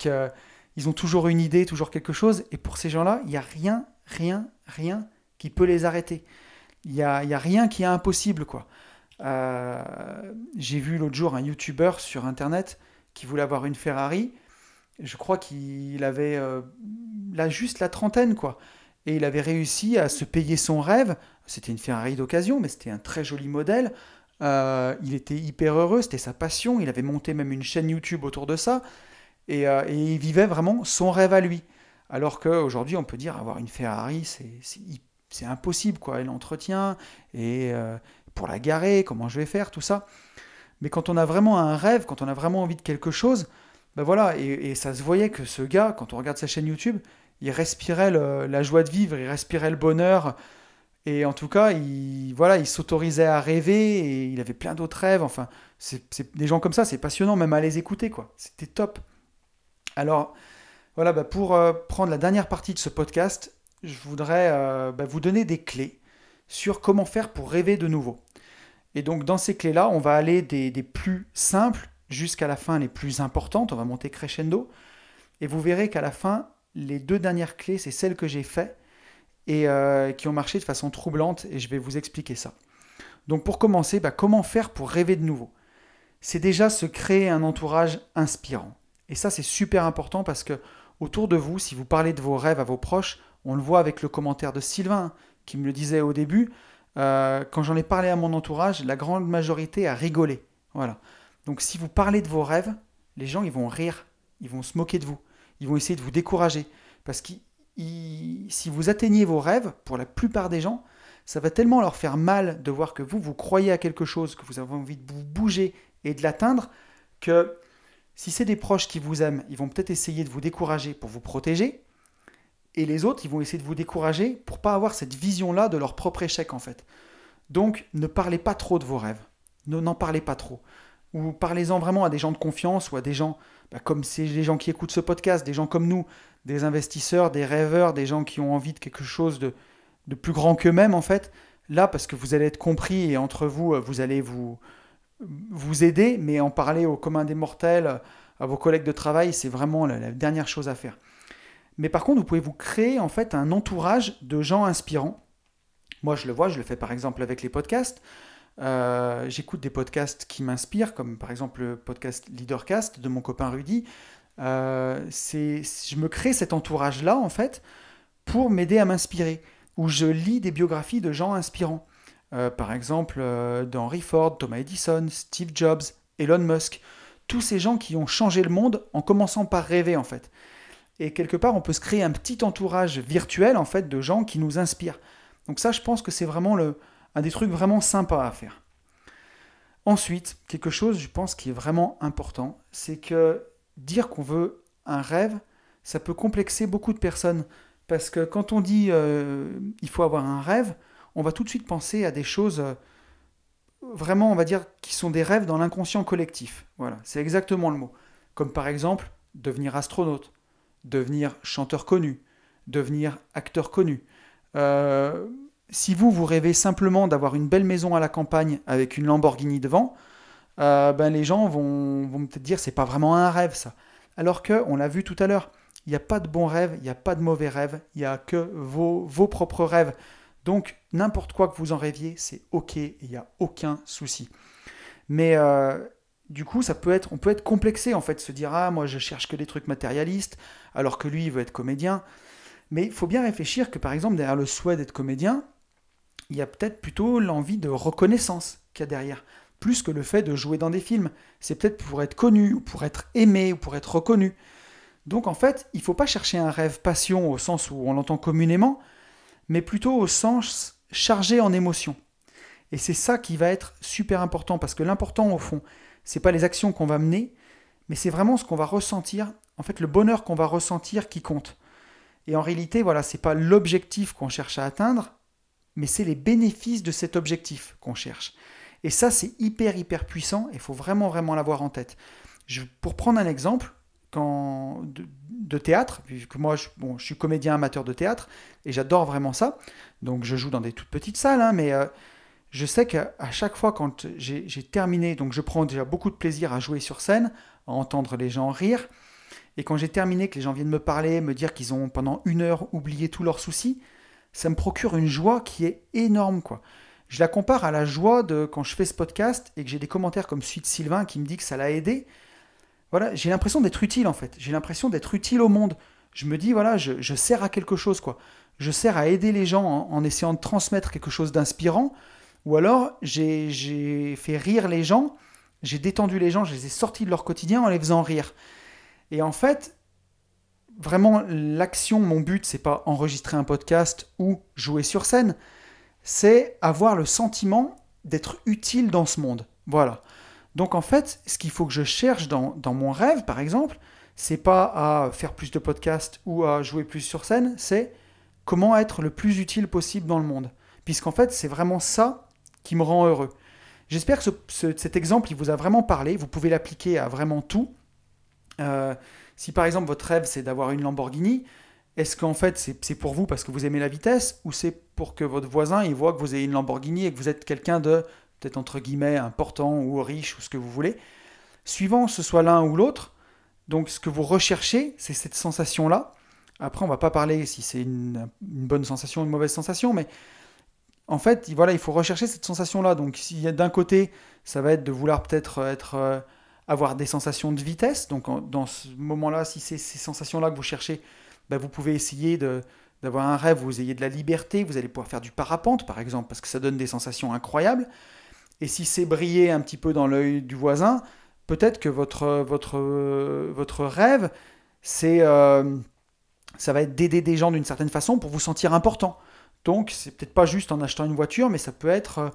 qu'ils ont toujours une idée, toujours quelque chose, et pour ces gens-là, il n'y a rien, rien, rien qui peut les arrêter. Il n'y a, y a rien qui est impossible quoi. Euh, j'ai vu l'autre jour un YouTuber sur Internet qui voulait avoir une Ferrari. Je crois qu'il avait euh, là juste la trentaine, quoi. Et il avait réussi à se payer son rêve. C'était une Ferrari d'occasion, mais c'était un très joli modèle. Euh, il était hyper heureux, c'était sa passion. Il avait monté même une chaîne YouTube autour de ça. Et, et il vivait vraiment son rêve à lui. Alors qu'aujourd'hui, on peut dire avoir une Ferrari, c'est impossible, quoi. Et l'entretien, et, pour la garer, comment je vais faire, tout ça. Mais quand on a vraiment un rêve, quand on a vraiment envie de quelque chose, ben voilà, et, ça se voyait que ce gars, quand on regarde sa chaîne YouTube, il respirait la joie de vivre, il respirait le bonheur, et en tout cas, il voilà, il s'autorisait à rêver, et il avait plein d'autres rêves. Enfin, des gens comme ça, c'est passionnant, même à les écouter, quoi. C'était top. Alors, voilà, bah pour euh, prendre la dernière partie de ce podcast, je voudrais euh, bah, vous donner des clés sur comment faire pour rêver de nouveau. Et donc dans ces clés-là, on va aller des, plus simples jusqu'à la fin les plus importantes, on va monter crescendo, et vous verrez qu'à la fin, les deux dernières clés, c'est celles que j'ai faites et euh, qui ont marché de façon troublante, et je vais vous expliquer ça. Donc pour commencer, bah, comment faire pour rêver de nouveau? C'est déjà se créer un entourage inspirant. Et ça, c'est super important parce que autour de vous, si vous parlez de vos rêves à vos proches, on le voit avec le commentaire de Sylvain, qui me le disait au début, euh, quand j'en ai parlé à mon entourage, la grande majorité a rigolé. Voilà. Donc si vous parlez de vos rêves, les gens ils vont rire, ils vont se moquer de vous, ils vont essayer de vous décourager. Parce que si vous atteignez vos rêves, pour la plupart des gens, ça va tellement leur faire mal de voir que vous, vous croyez à quelque chose, que vous avez envie de vous bouger et de l'atteindre, que si c'est des proches qui vous aiment, ils vont peut-être essayer de vous décourager pour vous protéger, et les autres, ils vont essayer de vous décourager pour pas avoir cette vision-là de leur propre échec en fait. Donc, ne parlez pas trop de vos rêves. N'en parlez pas trop. Ou parlez-en vraiment à des gens de confiance ou à des gens, bah, comme c'est les gens qui écoutent ce podcast, des gens comme nous, des investisseurs, des rêveurs, des gens qui ont envie de quelque chose de, de plus grand qu'eux-mêmes en fait. Là, parce que vous allez être compris et entre vous, vous allez vous, vous aider, mais en parler au commun des mortels, à vos collègues de travail, c'est vraiment la dernière chose à faire. Mais par contre, vous pouvez vous créer en fait un entourage de gens inspirants. Moi, je le vois, je le fais par exemple avec les podcasts. Euh, j'écoute des podcasts qui m'inspirent, comme par exemple le podcast Leadercast de mon copain Rudy. Euh, je me crée cet entourage-là, en fait, pour m'aider à m'inspirer, où je lis des biographies de gens inspirants. Euh, par exemple, euh, d'Henry Ford, Thomas Edison, Steve Jobs, Elon Musk. Tous ces gens qui ont changé le monde en commençant par rêver, en fait. Et quelque part, on peut se créer un petit entourage virtuel, en fait, de gens qui nous inspirent. Donc ça, je pense que c'est vraiment un des trucs vraiment sympas à faire. Ensuite, quelque chose, je pense, qui est vraiment important, c'est que dire qu'on veut un rêve, ça peut complexer beaucoup de personnes. Parce que quand on dit euh, il faut avoir un rêve, on va tout de suite penser à des choses euh, vraiment, on va dire, qui sont des rêves dans l'inconscient collectif. Voilà, c'est exactement le mot. Comme par exemple devenir astronaute, devenir chanteur connu, devenir acteur connu. Euh, si vous, vous rêvez simplement d'avoir une belle maison à la campagne avec une Lamborghini devant, euh, ben les gens vont, vont peut-être dire c'est pas vraiment un rêve ça. Alors que, on l'a vu tout à l'heure, il n'y a pas de bons rêves, il n'y a pas de mauvais rêves, il n'y a que vos, vos propres rêves. Donc n'importe quoi que vous en rêviez, c'est ok, il n'y a aucun souci. Mais euh, du coup, ça peut être, on peut être complexé en fait, se dire ah moi je cherche que des trucs matérialistes, alors que lui il veut être comédien. Mais il faut bien réfléchir que par exemple derrière le souhait d'être comédien, il y a peut-être plutôt l'envie de reconnaissance qu'il y a derrière plus que le fait de jouer dans des films. C'est peut-être pour être connu, ou pour être aimé, ou pour être reconnu. Donc en fait, il ne faut pas chercher un rêve passion au sens où on l'entend communément, mais plutôt au sens chargé en émotions. Et c'est ça qui va être super important, parce que l'important au fond, c'est pas les actions qu'on va mener, mais c'est vraiment ce qu'on va ressentir, en fait le bonheur qu'on va ressentir qui compte. Et en réalité, voilà, c'est pas l'objectif qu'on cherche à atteindre, mais c'est les bénéfices de cet objectif qu'on cherche. Et ça, c'est hyper, hyper puissant il faut vraiment, vraiment l'avoir en tête. Pour prendre un exemple, de, théâtre, puisque moi, je, bon, je suis comédien amateur de théâtre et j'adore vraiment ça. Donc, je joue dans des toutes petites salles, hein, mais euh, je sais qu'à chaque fois, quand j'ai terminé, donc je prends déjà beaucoup de plaisir à jouer sur scène, à entendre les gens rire. Et quand j'ai terminé, que les gens viennent me parler, me dire qu'ils ont pendant une heure oublié tous leurs soucis, ça me procure une joie qui est énorme, quoi. Je la compare à la joie de quand je fais ce podcast et que j'ai des commentaires comme celui de Sylvain qui me dit que ça l'a aidé. Voilà, j'ai l'impression d'être utile en fait. J'ai l'impression d'être utile au monde. Je me dis, voilà, je, sers à quelque chose quoi. Je sers à aider les gens en, essayant de transmettre quelque chose d'inspirant. Ou alors, j'ai fait rire les gens, j'ai détendu les gens, je les ai sortis de leur quotidien en les faisant rire. Et en fait, vraiment, l'action, mon but, c'est pas enregistrer un podcast ou jouer sur scène c'est avoir le sentiment d'être utile dans ce monde. Voilà. Donc en fait, ce qu'il faut que je cherche dans, mon rêve, par exemple, c'est pas à faire plus de podcasts ou à jouer plus sur scène, c'est comment être le plus utile possible dans le monde. Puisqu'en fait, c'est vraiment ça qui me rend heureux. J'espère que cet exemple, il vous a vraiment parlé. Vous pouvez l'appliquer à vraiment tout. Euh, si par exemple votre rêve, c'est d'avoir une Lamborghini, est-ce qu'en fait c'est pour vous parce que vous aimez la vitesse ou c'est pour que votre voisin il voit que vous avez une Lamborghini et que vous êtes quelqu'un de peut-être entre guillemets important ou riche ou ce que vous voulez Suivant ce soit l'un ou l'autre, donc ce que vous recherchez, c'est cette sensation-là. Après, on va pas parler si c'est une, bonne sensation ou une mauvaise sensation, mais en fait, voilà, il faut rechercher cette sensation-là. Donc, s'il y a d'un côté, ça va être de vouloir peut-être être, euh, avoir des sensations de vitesse. Donc, dans ce moment-là, si c'est ces sensations-là que vous cherchez, bah, vous pouvez essayer d'avoir un rêve où vous ayez de la liberté, vous allez pouvoir faire du parapente par exemple, parce que ça donne des sensations incroyables. Et si c'est briller un petit peu dans l'œil du voisin, peut-être que votre, votre, votre rêve, c'est, euh, ça va être d'aider des gens d'une certaine façon pour vous sentir important. Donc c'est peut-être pas juste en achetant une voiture, mais ça peut être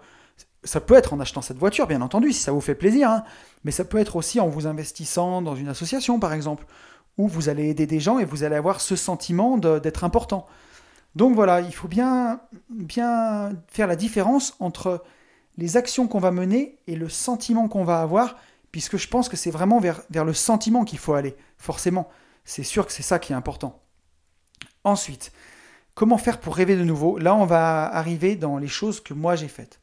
ça peut être en achetant cette voiture, bien entendu, si ça vous fait plaisir, hein. mais ça peut être aussi en vous investissant dans une association, par exemple, où vous allez aider des gens et vous allez avoir ce sentiment d'être important. Donc voilà, il faut bien, bien faire la différence entre les actions qu'on va mener et le sentiment qu'on va avoir, puisque je pense que c'est vraiment vers, le sentiment qu'il faut aller, forcément. C'est sûr que c'est ça qui est important. Ensuite, comment faire pour rêver de nouveau? Là, on va arriver dans les choses que moi j'ai faites.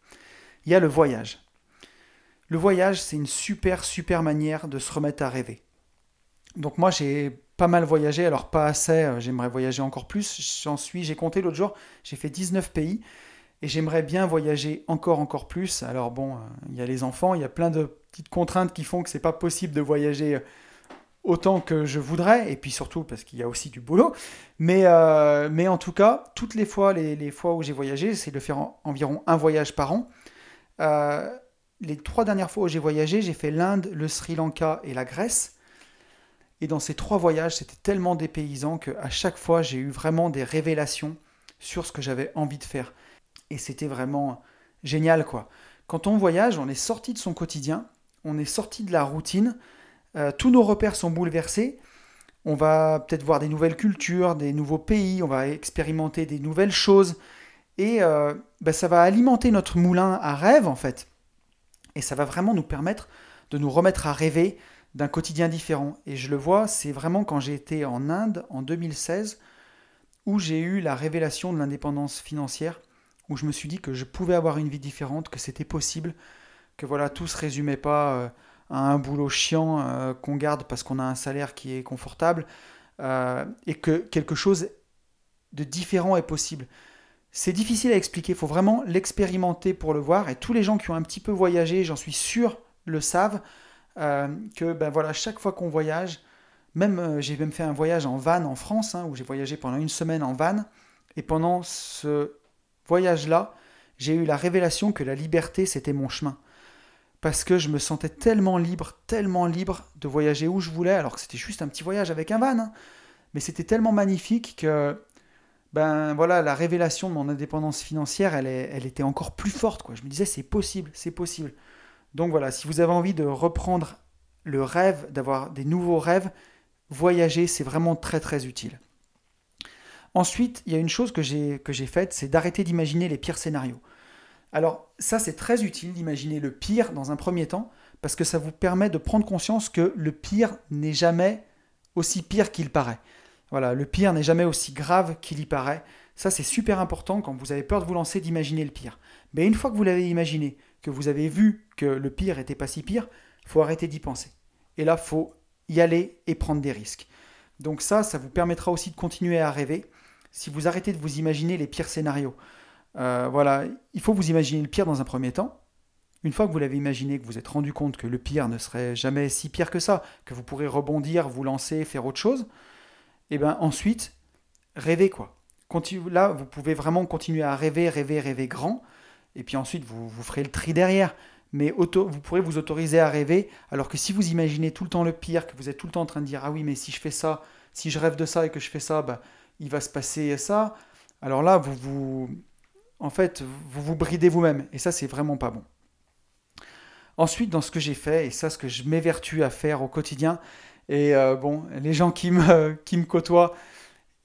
Il y a le voyage. Le voyage, c'est une super, super manière de se remettre à rêver. Donc moi j'ai pas mal voyagé, alors pas assez, euh, j'aimerais voyager encore plus. J'en suis, j'ai compté l'autre jour, j'ai fait 19 pays. Et j'aimerais bien voyager encore, encore plus. Alors bon, euh, il y a les enfants, il y a plein de petites contraintes qui font que c'est pas possible de voyager autant que je voudrais, et puis surtout parce qu'il y a aussi du boulot. Mais, euh, mais en tout cas, toutes les fois, les, fois où j'ai voyagé, c'est de faire environ un voyage par an. Euh, les trois dernières fois où j'ai voyagé, j'ai fait l'Inde, le Sri Lanka et la Grèce. Et dans ces trois voyages, c'était tellement dépaysant qu'à chaque fois, j'ai eu vraiment des révélations sur ce que j'avais envie de faire. Et c'était vraiment génial, quoi. Quand on voyage, on est sorti de son quotidien, on est sorti de la routine, euh, tous nos repères sont bouleversés. On va peut-être voir des nouvelles cultures, des nouveaux pays, on va expérimenter des nouvelles choses. Et euh, bah, ça va alimenter notre moulin à rêve, en fait. Et ça va vraiment nous permettre de nous remettre à rêver d'un quotidien différent. Et je le vois, c'est vraiment quand j'ai été en Inde en 2016 où j'ai eu la révélation de l'indépendance financière, où je me suis dit que je pouvais avoir une vie différente, que c'était possible, que voilà, tout se résumait pas euh, un boulot chiant euh, qu'on garde parce qu'on a un salaire qui est confortable euh, et que quelque chose de différent est possible. C'est difficile à expliquer, il faut vraiment l'expérimenter pour le voir et tous les gens qui ont un petit peu voyagé, j'en suis sûr, le savent que ben voilà, chaque fois qu'on voyage, même j'ai même fait un voyage en van en France hein, où j'ai voyagé pendant une semaine en van et pendant ce voyage-là, j'ai eu la révélation que la liberté c'était mon chemin parce que je me sentais tellement libre, tellement libre de voyager où je voulais, alors que c'était juste un petit voyage avec un van. Hein. Mais c'était tellement magnifique que ben voilà, la révélation de mon indépendance financière, elle, elle était encore plus forte. Quoi. Je me disais, c'est possible, c'est possible. Donc voilà, si vous avez envie de reprendre le rêve, d'avoir des nouveaux rêves, voyager, c'est vraiment très très utile. Ensuite, il y a une chose que j'ai faite, c'est d'arrêter d'imaginer les pires scénarios. Alors ça, c'est très utile d'imaginer le pire dans un premier temps, parce que ça vous permet de prendre conscience que le pire n'est jamais aussi pire qu'il paraît. Voilà, le pire n'est jamais aussi grave qu'il y paraît. Ça, c'est super important quand vous avez peur de vous lancer d'imaginer le pire. Mais une fois que vous l'avez imaginé, que vous avez vu que le pire n'était pas si pire, faut arrêter d'y penser. Et là, faut y aller et prendre des risques. Donc ça, ça vous permettra aussi de continuer à rêver si vous arrêtez de vous imaginer les pires scénarios. Euh, voilà, il faut vous imaginer le pire dans un premier temps. Une fois que vous l'avez imaginé, que vous êtes rendu compte que le pire ne serait jamais si pire que ça, que vous pourrez rebondir, vous lancer, faire autre chose, et eh bien ensuite, rêvez quoi. là, vous pouvez vraiment continuer à rêver, rêver, rêver grand, et puis ensuite vous, vous ferez le tri derrière. Mais vous pourrez vous autoriser à rêver, alors que si vous imaginez tout le temps le pire, que vous êtes tout le temps en train de dire ah oui mais si je fais ça, si je rêve de ça et que je fais ça, bah, il va se passer ça. Alors là, vous vous en fait, vous vous bridez vous-même. Et ça, c'est vraiment pas bon. Ensuite, dans ce que j'ai fait, et ça, ce que je m'évertue à faire au quotidien, et euh, bon, les gens qui me, [laughs] qui me côtoient,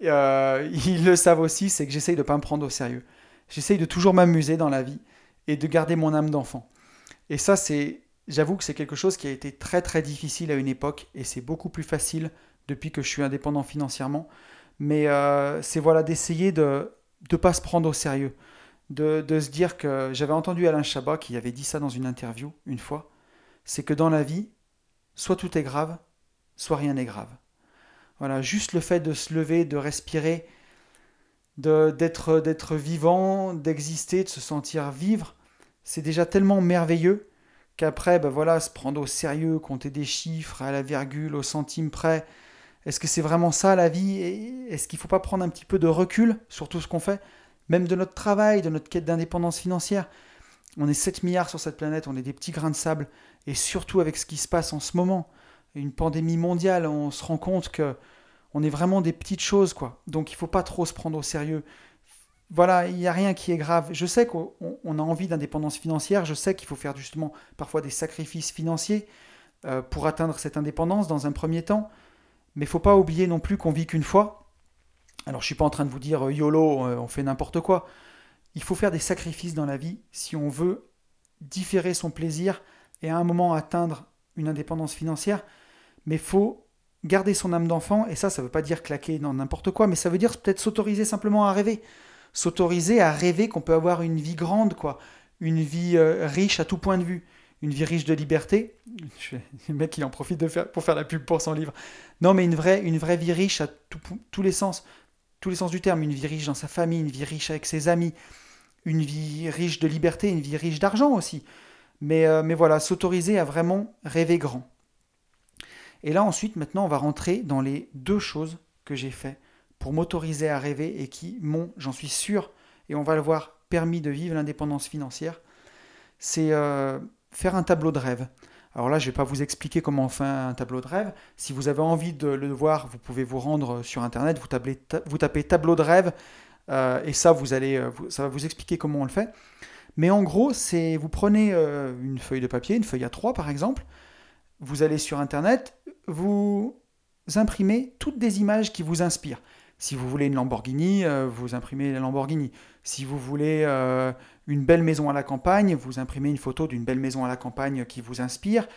euh, ils le savent aussi, c'est que j'essaye de ne pas me prendre au sérieux. J'essaye de toujours m'amuser dans la vie et de garder mon âme d'enfant. Et ça, c'est, j'avoue que c'est quelque chose qui a été très très difficile à une époque, et c'est beaucoup plus facile depuis que je suis indépendant financièrement. Mais euh, c'est voilà d'essayer de ne pas se prendre au sérieux de, se dire que j'avais entendu Alain Chabat qui avait dit ça dans une interview une fois, c'est que dans la vie, soit tout est grave, soit rien n'est grave. Voilà, juste le fait de se lever, de respirer, d'être d'être vivant, d'exister, de se sentir vivre, c'est déjà tellement merveilleux qu'après, ben voilà, se prendre au sérieux, compter des chiffres à la virgule, au centime près, est-ce que c'est vraiment ça la vie? Est-ce qu'il ne faut pas prendre un petit peu de recul sur tout ce qu'on fait? Même de notre travail, de notre quête d'indépendance financière. On est 7 milliards sur cette planète, on est des petits grains de sable, et surtout avec ce qui se passe en ce moment, une pandémie mondiale, on se rend compte que on est vraiment des petites choses, quoi. Donc il faut pas trop se prendre au sérieux. Voilà, il n'y a rien qui est grave. Je sais qu'on a envie d'indépendance financière, je sais qu'il faut faire justement parfois des sacrifices financiers euh, pour atteindre cette indépendance dans un premier temps, mais faut pas oublier non plus qu'on vit qu'une fois, alors je suis pas en train de vous dire euh, YOLO, euh, on fait n'importe quoi. Il faut faire des sacrifices dans la vie si on veut différer son plaisir et à un moment atteindre une indépendance financière. Mais faut garder son âme d'enfant, et ça, ça veut pas dire claquer dans n'importe quoi, mais ça veut dire peut-être s'autoriser simplement à rêver. S'autoriser à rêver qu'on peut avoir une vie grande, quoi. Une vie euh, riche à tout point de vue. Une vie riche de liberté. Le mec qui en profite pour faire la pub pour son livre. Non, mais une vraie, une vraie vie riche à tous les sens tous les sens du terme, une vie riche dans sa famille, une vie riche avec ses amis, une vie riche de liberté, une vie riche d'argent aussi. Mais, euh, mais voilà, s'autoriser à vraiment rêver grand. Et là ensuite, maintenant, on va rentrer dans les deux choses que j'ai fait pour m'autoriser à rêver et qui m'ont, j'en suis sûr, et on va le voir, permis de vivre l'indépendance financière. C'est euh, faire un tableau de rêve. Alors là, je ne vais pas vous expliquer comment on fait un tableau de rêve. Si vous avez envie de le voir, vous pouvez vous rendre sur Internet, vous, tapez tableau de rêve, euh, et ça, vous allez, euh, ça va vous expliquer comment on le fait. Mais en gros, c'est vous prenez une feuille de papier, une feuille à 3 par exemple, vous allez sur Internet, vous imprimez toutes des images qui vous inspirent. Si vous voulez une Lamborghini, euh, vous imprimez la Lamborghini. Si vous voulez euh, une belle maison à la campagne, vous imprimez une photo d'une belle maison à la campagne qui vous inspire.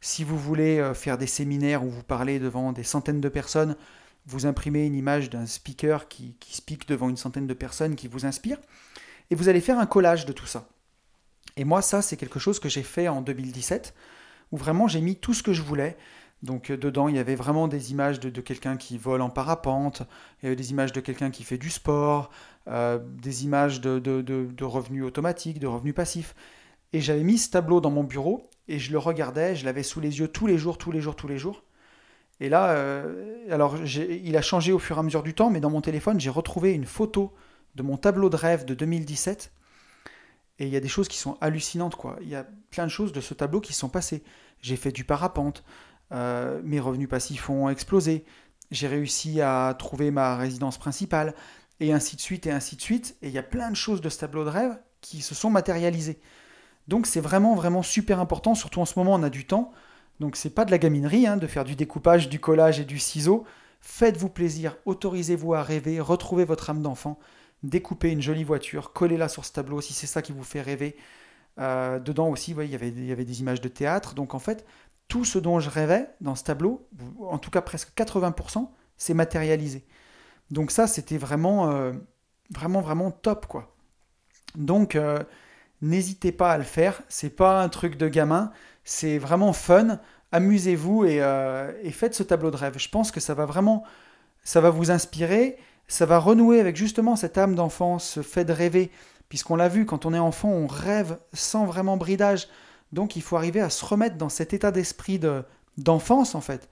Si vous voulez euh, faire des séminaires où vous parlez devant des centaines de personnes, vous imprimez une image d'un speaker qui, qui speak devant une centaine de personnes qui vous inspire. Et vous allez faire un collage de tout ça. Et moi, ça, c'est quelque chose que j'ai fait en 2017, où vraiment j'ai mis tout ce que je voulais. Donc euh, dedans, il y avait vraiment des images de, quelqu'un qui vole en parapente, il y avait des images de quelqu'un qui fait du sport, euh, des images de, revenus automatiques, de revenus passifs. Et j'avais mis ce tableau dans mon bureau et je le regardais, je l'avais sous les yeux tous les jours, tous les jours, tous les jours. Et là, euh, alors il a changé au fur et à mesure du temps, mais dans mon téléphone, j'ai retrouvé une photo de mon tableau de rêve de 2017. Et il y a des choses qui sont hallucinantes, quoi. Il y a plein de choses de ce tableau qui sont passées. J'ai fait du parapente, euh, mes revenus passifs ont explosé, j'ai réussi à trouver ma résidence principale, et ainsi de suite, et ainsi de suite. Et il y a plein de choses de ce tableau de rêve qui se sont matérialisées. Donc c'est vraiment, vraiment super important, surtout en ce moment on a du temps. Donc c'est pas de la gaminerie hein, de faire du découpage, du collage et du ciseau. Faites-vous plaisir, autorisez-vous à rêver, retrouvez votre âme d'enfant, découpez une jolie voiture, collez-la sur ce tableau si c'est ça qui vous fait rêver. Euh, dedans aussi, il, y il y avait des images de théâtre. Donc en fait, tout ce dont je rêvais dans ce tableau, en tout cas presque 80%, s'est matérialisé. Donc ça, c'était vraiment, euh, vraiment, vraiment top, quoi. Donc, euh, n'hésitez pas à le faire. C'est pas un truc de gamin. C'est vraiment fun. Amusez-vous euh, et, faites ce tableau de rêve. Je pense que ça va vraiment, ça va vous inspirer. Ça va renouer avec justement cette âme d'enfance, ce fait de rêver. Puisqu'on l'a vu, quand on est enfant, on rêve sans vraiment bridage. Donc il faut arriver à se remettre dans cet état d'esprit d'enfance en fait.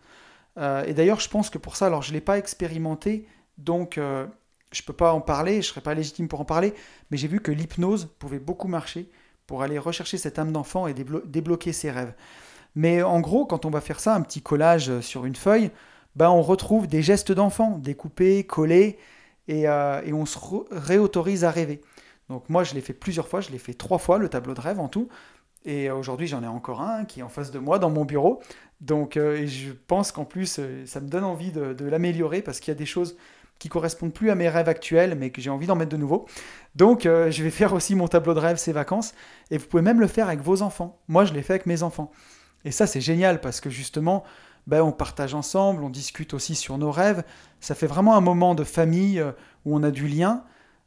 Et d'ailleurs je pense que pour ça, alors je ne l'ai pas expérimenté, donc euh, je ne peux pas en parler, je ne serais pas légitime pour en parler, mais j'ai vu que l'hypnose pouvait beaucoup marcher pour aller rechercher cette âme d'enfant et débloquer ses rêves. Mais en gros, quand on va faire ça, un petit collage sur une feuille, ben on retrouve des gestes d'enfant, découpés, collés, et, euh, on se réautorise à rêver. Donc moi, je l'ai fait plusieurs fois, je l'ai fait trois fois, le tableau de rêve en tout. Et aujourd'hui, j'en ai encore un qui est en face de moi dans mon bureau. Donc, euh, je pense qu'en plus, euh, ça me donne envie de, l'améliorer parce qu'il y a des choses qui correspondent plus à mes rêves actuels, mais que j'ai envie d'en mettre de nouveau. Donc, euh, je vais faire aussi mon tableau de rêve ces vacances. Et vous pouvez même le faire avec vos enfants. Moi, je l'ai fait avec mes enfants. Et ça, c'est génial parce que justement, ben, on partage ensemble, on discute aussi sur nos rêves. Ça fait vraiment un moment de famille où on a du lien.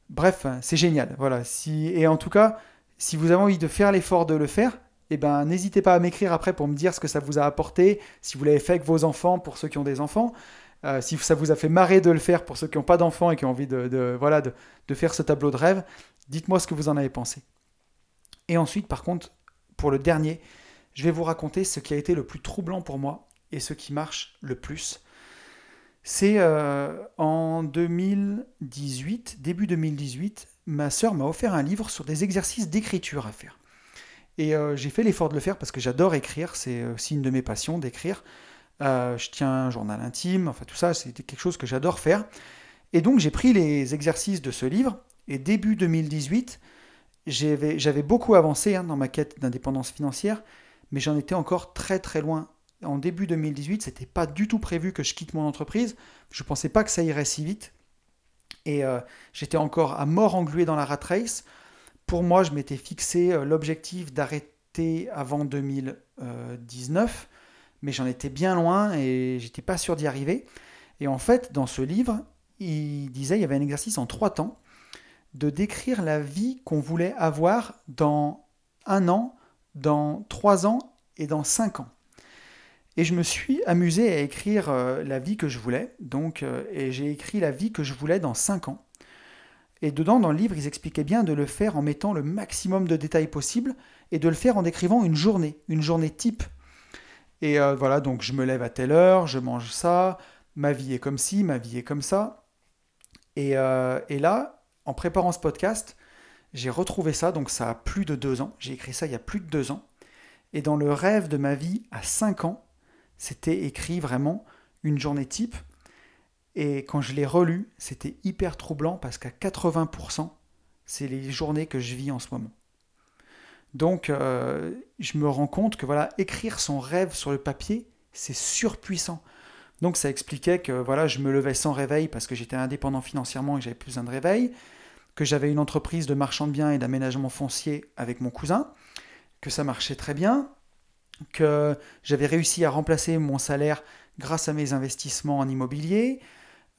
Bref, c'est génial. Voilà. Si... Et en tout cas, si vous avez envie de faire l'effort de le faire, eh ben, n'hésitez pas à m'écrire après pour me dire ce que ça vous a apporté, si vous l'avez fait avec vos enfants pour ceux qui ont des enfants, euh, si ça vous a fait marrer de le faire pour ceux qui n'ont pas d'enfants et qui ont envie de, voilà, de, faire ce tableau de rêve, dites-moi ce que vous en avez pensé. Et ensuite, par contre, pour le dernier, je vais vous raconter ce qui a été le plus troublant pour moi et ce qui marche le plus. C'est euh, en 2018, début 2018, ma sœur m'a offert un livre sur des exercices d'écriture à faire. Et euh, j'ai fait l'effort de le faire parce que j'adore écrire, c'est aussi une de mes passions d'écrire. Euh, je tiens un journal intime, enfin tout ça, c'était quelque chose que j'adore faire. Et donc j'ai pris les exercices de ce livre, et début 2018, j'avais beaucoup avancé hein, dans ma quête d'indépendance financière, mais j'en étais encore très très loin. En début 2018, c'était pas du tout prévu que je quitte mon entreprise. Je pensais pas que ça irait si vite. Et euh, j'étais encore à mort englué dans la rat race. Pour moi, je m'étais fixé euh, l'objectif d'arrêter avant 2019, mais j'en étais bien loin et j'étais pas sûr d'y arriver. Et en fait, dans ce livre, il disait, il y avait un exercice en trois temps, de décrire la vie qu'on voulait avoir dans un an, dans trois ans et dans cinq ans. Et je me suis amusé à écrire euh, la vie que je voulais, donc, euh, et j'ai écrit la vie que je voulais dans 5 ans. Et dedans, dans le livre, ils expliquaient bien de le faire en mettant le maximum de détails possible et de le faire en décrivant une journée, une journée type. Et euh, voilà, donc je me lève à telle heure, je mange ça, ma vie est comme ci, ma vie est comme ça. Et, euh, et là, en préparant ce podcast, j'ai retrouvé ça, donc ça a plus de deux ans. J'ai écrit ça il y a plus de deux ans. Et dans le rêve de ma vie à cinq ans, c'était écrit vraiment une journée type. Et quand je l'ai relu, c'était hyper troublant parce qu'à 80%, c'est les journées que je vis en ce moment. Donc, euh, je me rends compte que voilà, écrire son rêve sur le papier, c'est surpuissant. Donc, ça expliquait que voilà, je me levais sans réveil parce que j'étais indépendant financièrement et j'avais plus besoin de réveil, que j'avais une entreprise de marchand de biens et d'aménagement foncier avec mon cousin, que ça marchait très bien, que j'avais réussi à remplacer mon salaire grâce à mes investissements en immobilier,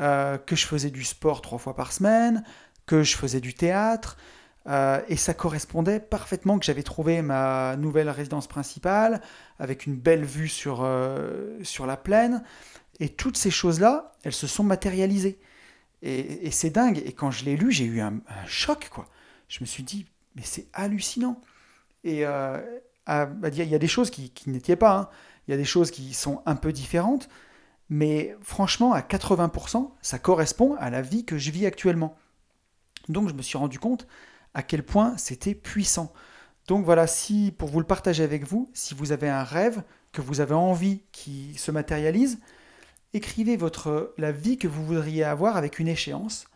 euh, que je faisais du sport trois fois par semaine, que je faisais du théâtre, euh, et ça correspondait parfaitement que j'avais trouvé ma nouvelle résidence principale avec une belle vue sur, euh, sur la plaine. Et toutes ces choses-là, elles se sont matérialisées. Et, c'est dingue. Et quand je l'ai lu, j'ai eu un, choc. quoi. Je me suis dit, mais c'est hallucinant. Et euh, il y a des choses qui, qui n'étaient pas. Hein. Il y a des choses qui sont un peu différentes. Mais franchement, à 80%, ça correspond à la vie que je vis actuellement. Donc je me suis rendu compte à quel point c'était puissant. Donc voilà, si pour vous le partager avec vous, si vous avez un rêve que vous avez envie qui se matérialise, écrivez votre la vie que vous voudriez avoir avec une échéance.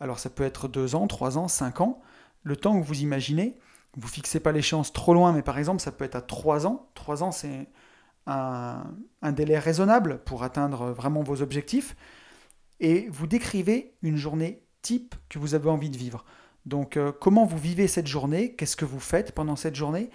Alors ça peut être deux ans, trois ans, cinq ans, le temps que vous imaginez. Vous fixez pas l'échéance trop loin, mais par exemple ça peut être à trois ans. Trois ans c'est un délai raisonnable pour atteindre vraiment vos objectifs. Et vous décrivez une journée type que vous avez envie de vivre. Donc euh, comment vous vivez cette journée, qu'est-ce que vous faites pendant cette journée,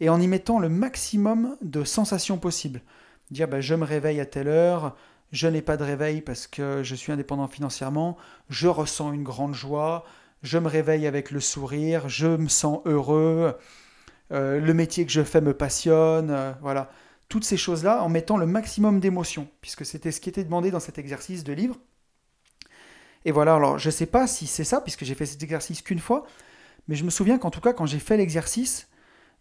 et en y mettant le maximum de sensations possibles. Dire ben, je me réveille à telle heure, je n'ai pas de réveil parce que je suis indépendant financièrement, je ressens une grande joie, je me réveille avec le sourire, je me sens heureux, euh, le métier que je fais me passionne, euh, voilà. Toutes ces choses-là en mettant le maximum d'émotions, puisque c'était ce qui était demandé dans cet exercice de livre. Et voilà, alors je ne sais pas si c'est ça, puisque j'ai fait cet exercice qu'une fois, mais je me souviens qu'en tout cas, quand j'ai fait l'exercice,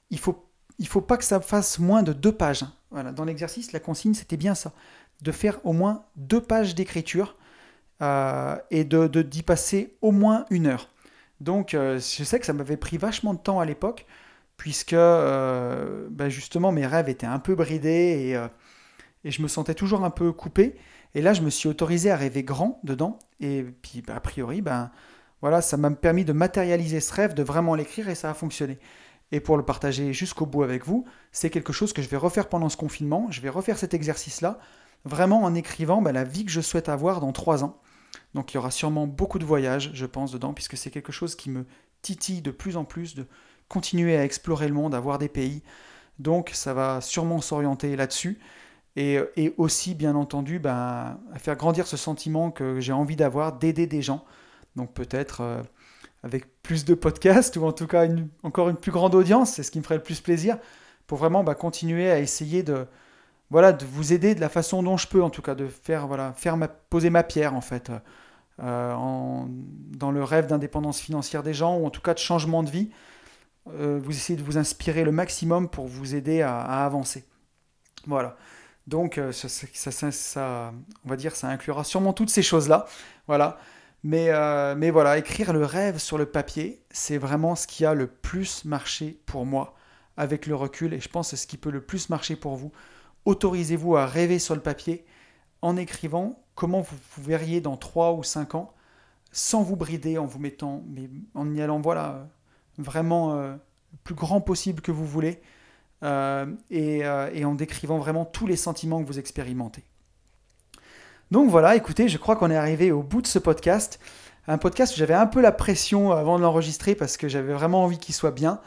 il faut, faut pas que ça fasse moins de deux pages. Voilà, dans l'exercice, la consigne, c'était bien ça, de faire au moins deux pages d'écriture euh, et de, d'y passer au moins une heure. Donc, euh, je sais que ça m'avait pris vachement de temps à l'époque, puisque euh, ben, justement mes rêves étaient un peu bridés et je me sentais toujours un peu coupé. Et là, je me suis autorisé à rêver grand dedans. Et puis, bah, a priori, ben, voilà, ça m'a permis de matérialiser ce rêve, de vraiment l'écrire et ça a fonctionné. Et pour le partager jusqu'au bout avec vous, c'est quelque chose que je vais refaire pendant ce confinement. Je vais refaire cet exercice-là, vraiment en écrivant ben, la vie que je souhaite avoir dans trois ans. Donc il y aura sûrement beaucoup de voyages, je pense, dedans, puisque c'est quelque chose qui me titille de plus en plus, de continuer à explorer le monde, à voir des pays. Donc ça va sûrement s'orienter là-dessus. Et, aussi, bien entendu, ben, à faire grandir ce sentiment que j'ai envie d'avoir, d'aider des gens. Donc peut-être euh, avec plus de podcasts ou en tout cas encore une plus grande audience, c'est ce qui me ferait le plus plaisir, pour vraiment ben, continuer à essayer de, voilà, de vous aider de la façon dont je peux, en tout cas, de faire, voilà, faire poser ma pierre, en fait, euh, dans le rêve d'indépendance financière des gens, ou en tout cas de changement de vie. Euh, vous essayez de vous inspirer le maximum pour vous aider à avancer. Voilà. Donc, euh, ça, on va dire, ça inclura sûrement toutes ces choses-là. Voilà. Mais, euh, mais voilà, écrire le rêve sur le papier, c'est vraiment ce qui a le plus marché pour moi avec le recul. Et je pense que c'est ce qui peut le plus marcher pour vous. Autorisez-vous à rêver sur le papier en écrivant comment vous, vous verriez dans 3 ou 5 ans, sans vous brider, en vous mettant, mais en y allant, voilà, vraiment euh, le plus grand possible que vous voulez. Euh, euh, et, en décrivant vraiment tous les sentiments que vous expérimentez. Donc voilà, écoutez, je crois qu'on est arrivé au bout de ce podcast. Un podcast où j'avais un peu la pression avant de l'enregistrer parce que j'avais vraiment envie qu'il soit bien.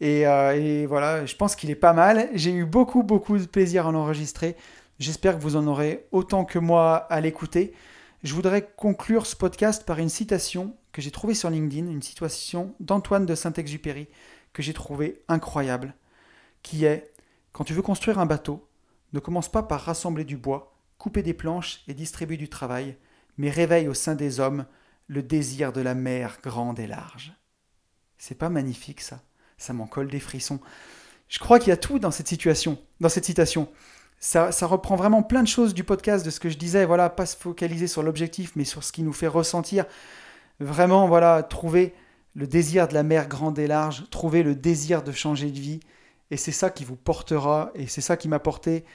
Et, euh, et, voilà, je pense qu'il est pas mal. J'ai eu beaucoup, beaucoup de plaisir à l'enregistrer. J'espère que vous en aurez autant que moi à l'écouter. Je voudrais conclure ce podcast par une citation que j'ai trouvée sur LinkedIn, une citation d'Antoine de Saint-Exupéry que j'ai trouvée incroyable qui est quand tu veux construire un bateau, ne commence pas par rassembler du bois, couper des planches et distribuer du travail, mais réveille au sein des hommes le désir de la mer grande et large. C'est pas magnifique ça Ça m'en colle des frissons. Je crois qu'il y a tout dans cette situation, dans cette citation. Ça, ça, reprend vraiment plein de choses du podcast, de ce que je disais, voilà, pas se focaliser sur l'objectif, mais sur ce qui nous fait ressentir. Vraiment, voilà, trouver le désir de la mer grande et large, trouver le désir de changer de vie, et c'est ça qui vous portera, et c'est ça qui m'a porté,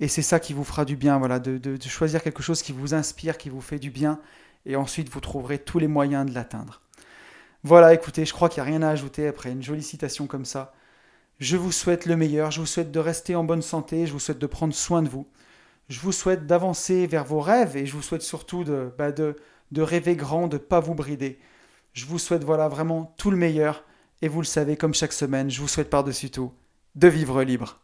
et c'est ça qui vous fera du bien, voilà, de, choisir quelque chose qui vous inspire, qui vous fait du bien, et ensuite vous trouverez tous les moyens de l'atteindre. Voilà, écoutez, je crois qu'il n'y a rien à ajouter après une jolie citation comme ça. Je vous souhaite le meilleur, je vous souhaite de rester en bonne santé, je vous souhaite de prendre soin de vous. Je vous souhaite d'avancer vers vos rêves et je vous souhaite surtout de, bah rêver grand, de ne pas vous brider. Je vous souhaite voilà vraiment tout le meilleur et vous le savez comme chaque semaine, je vous souhaite par-dessus tout de vivre libre.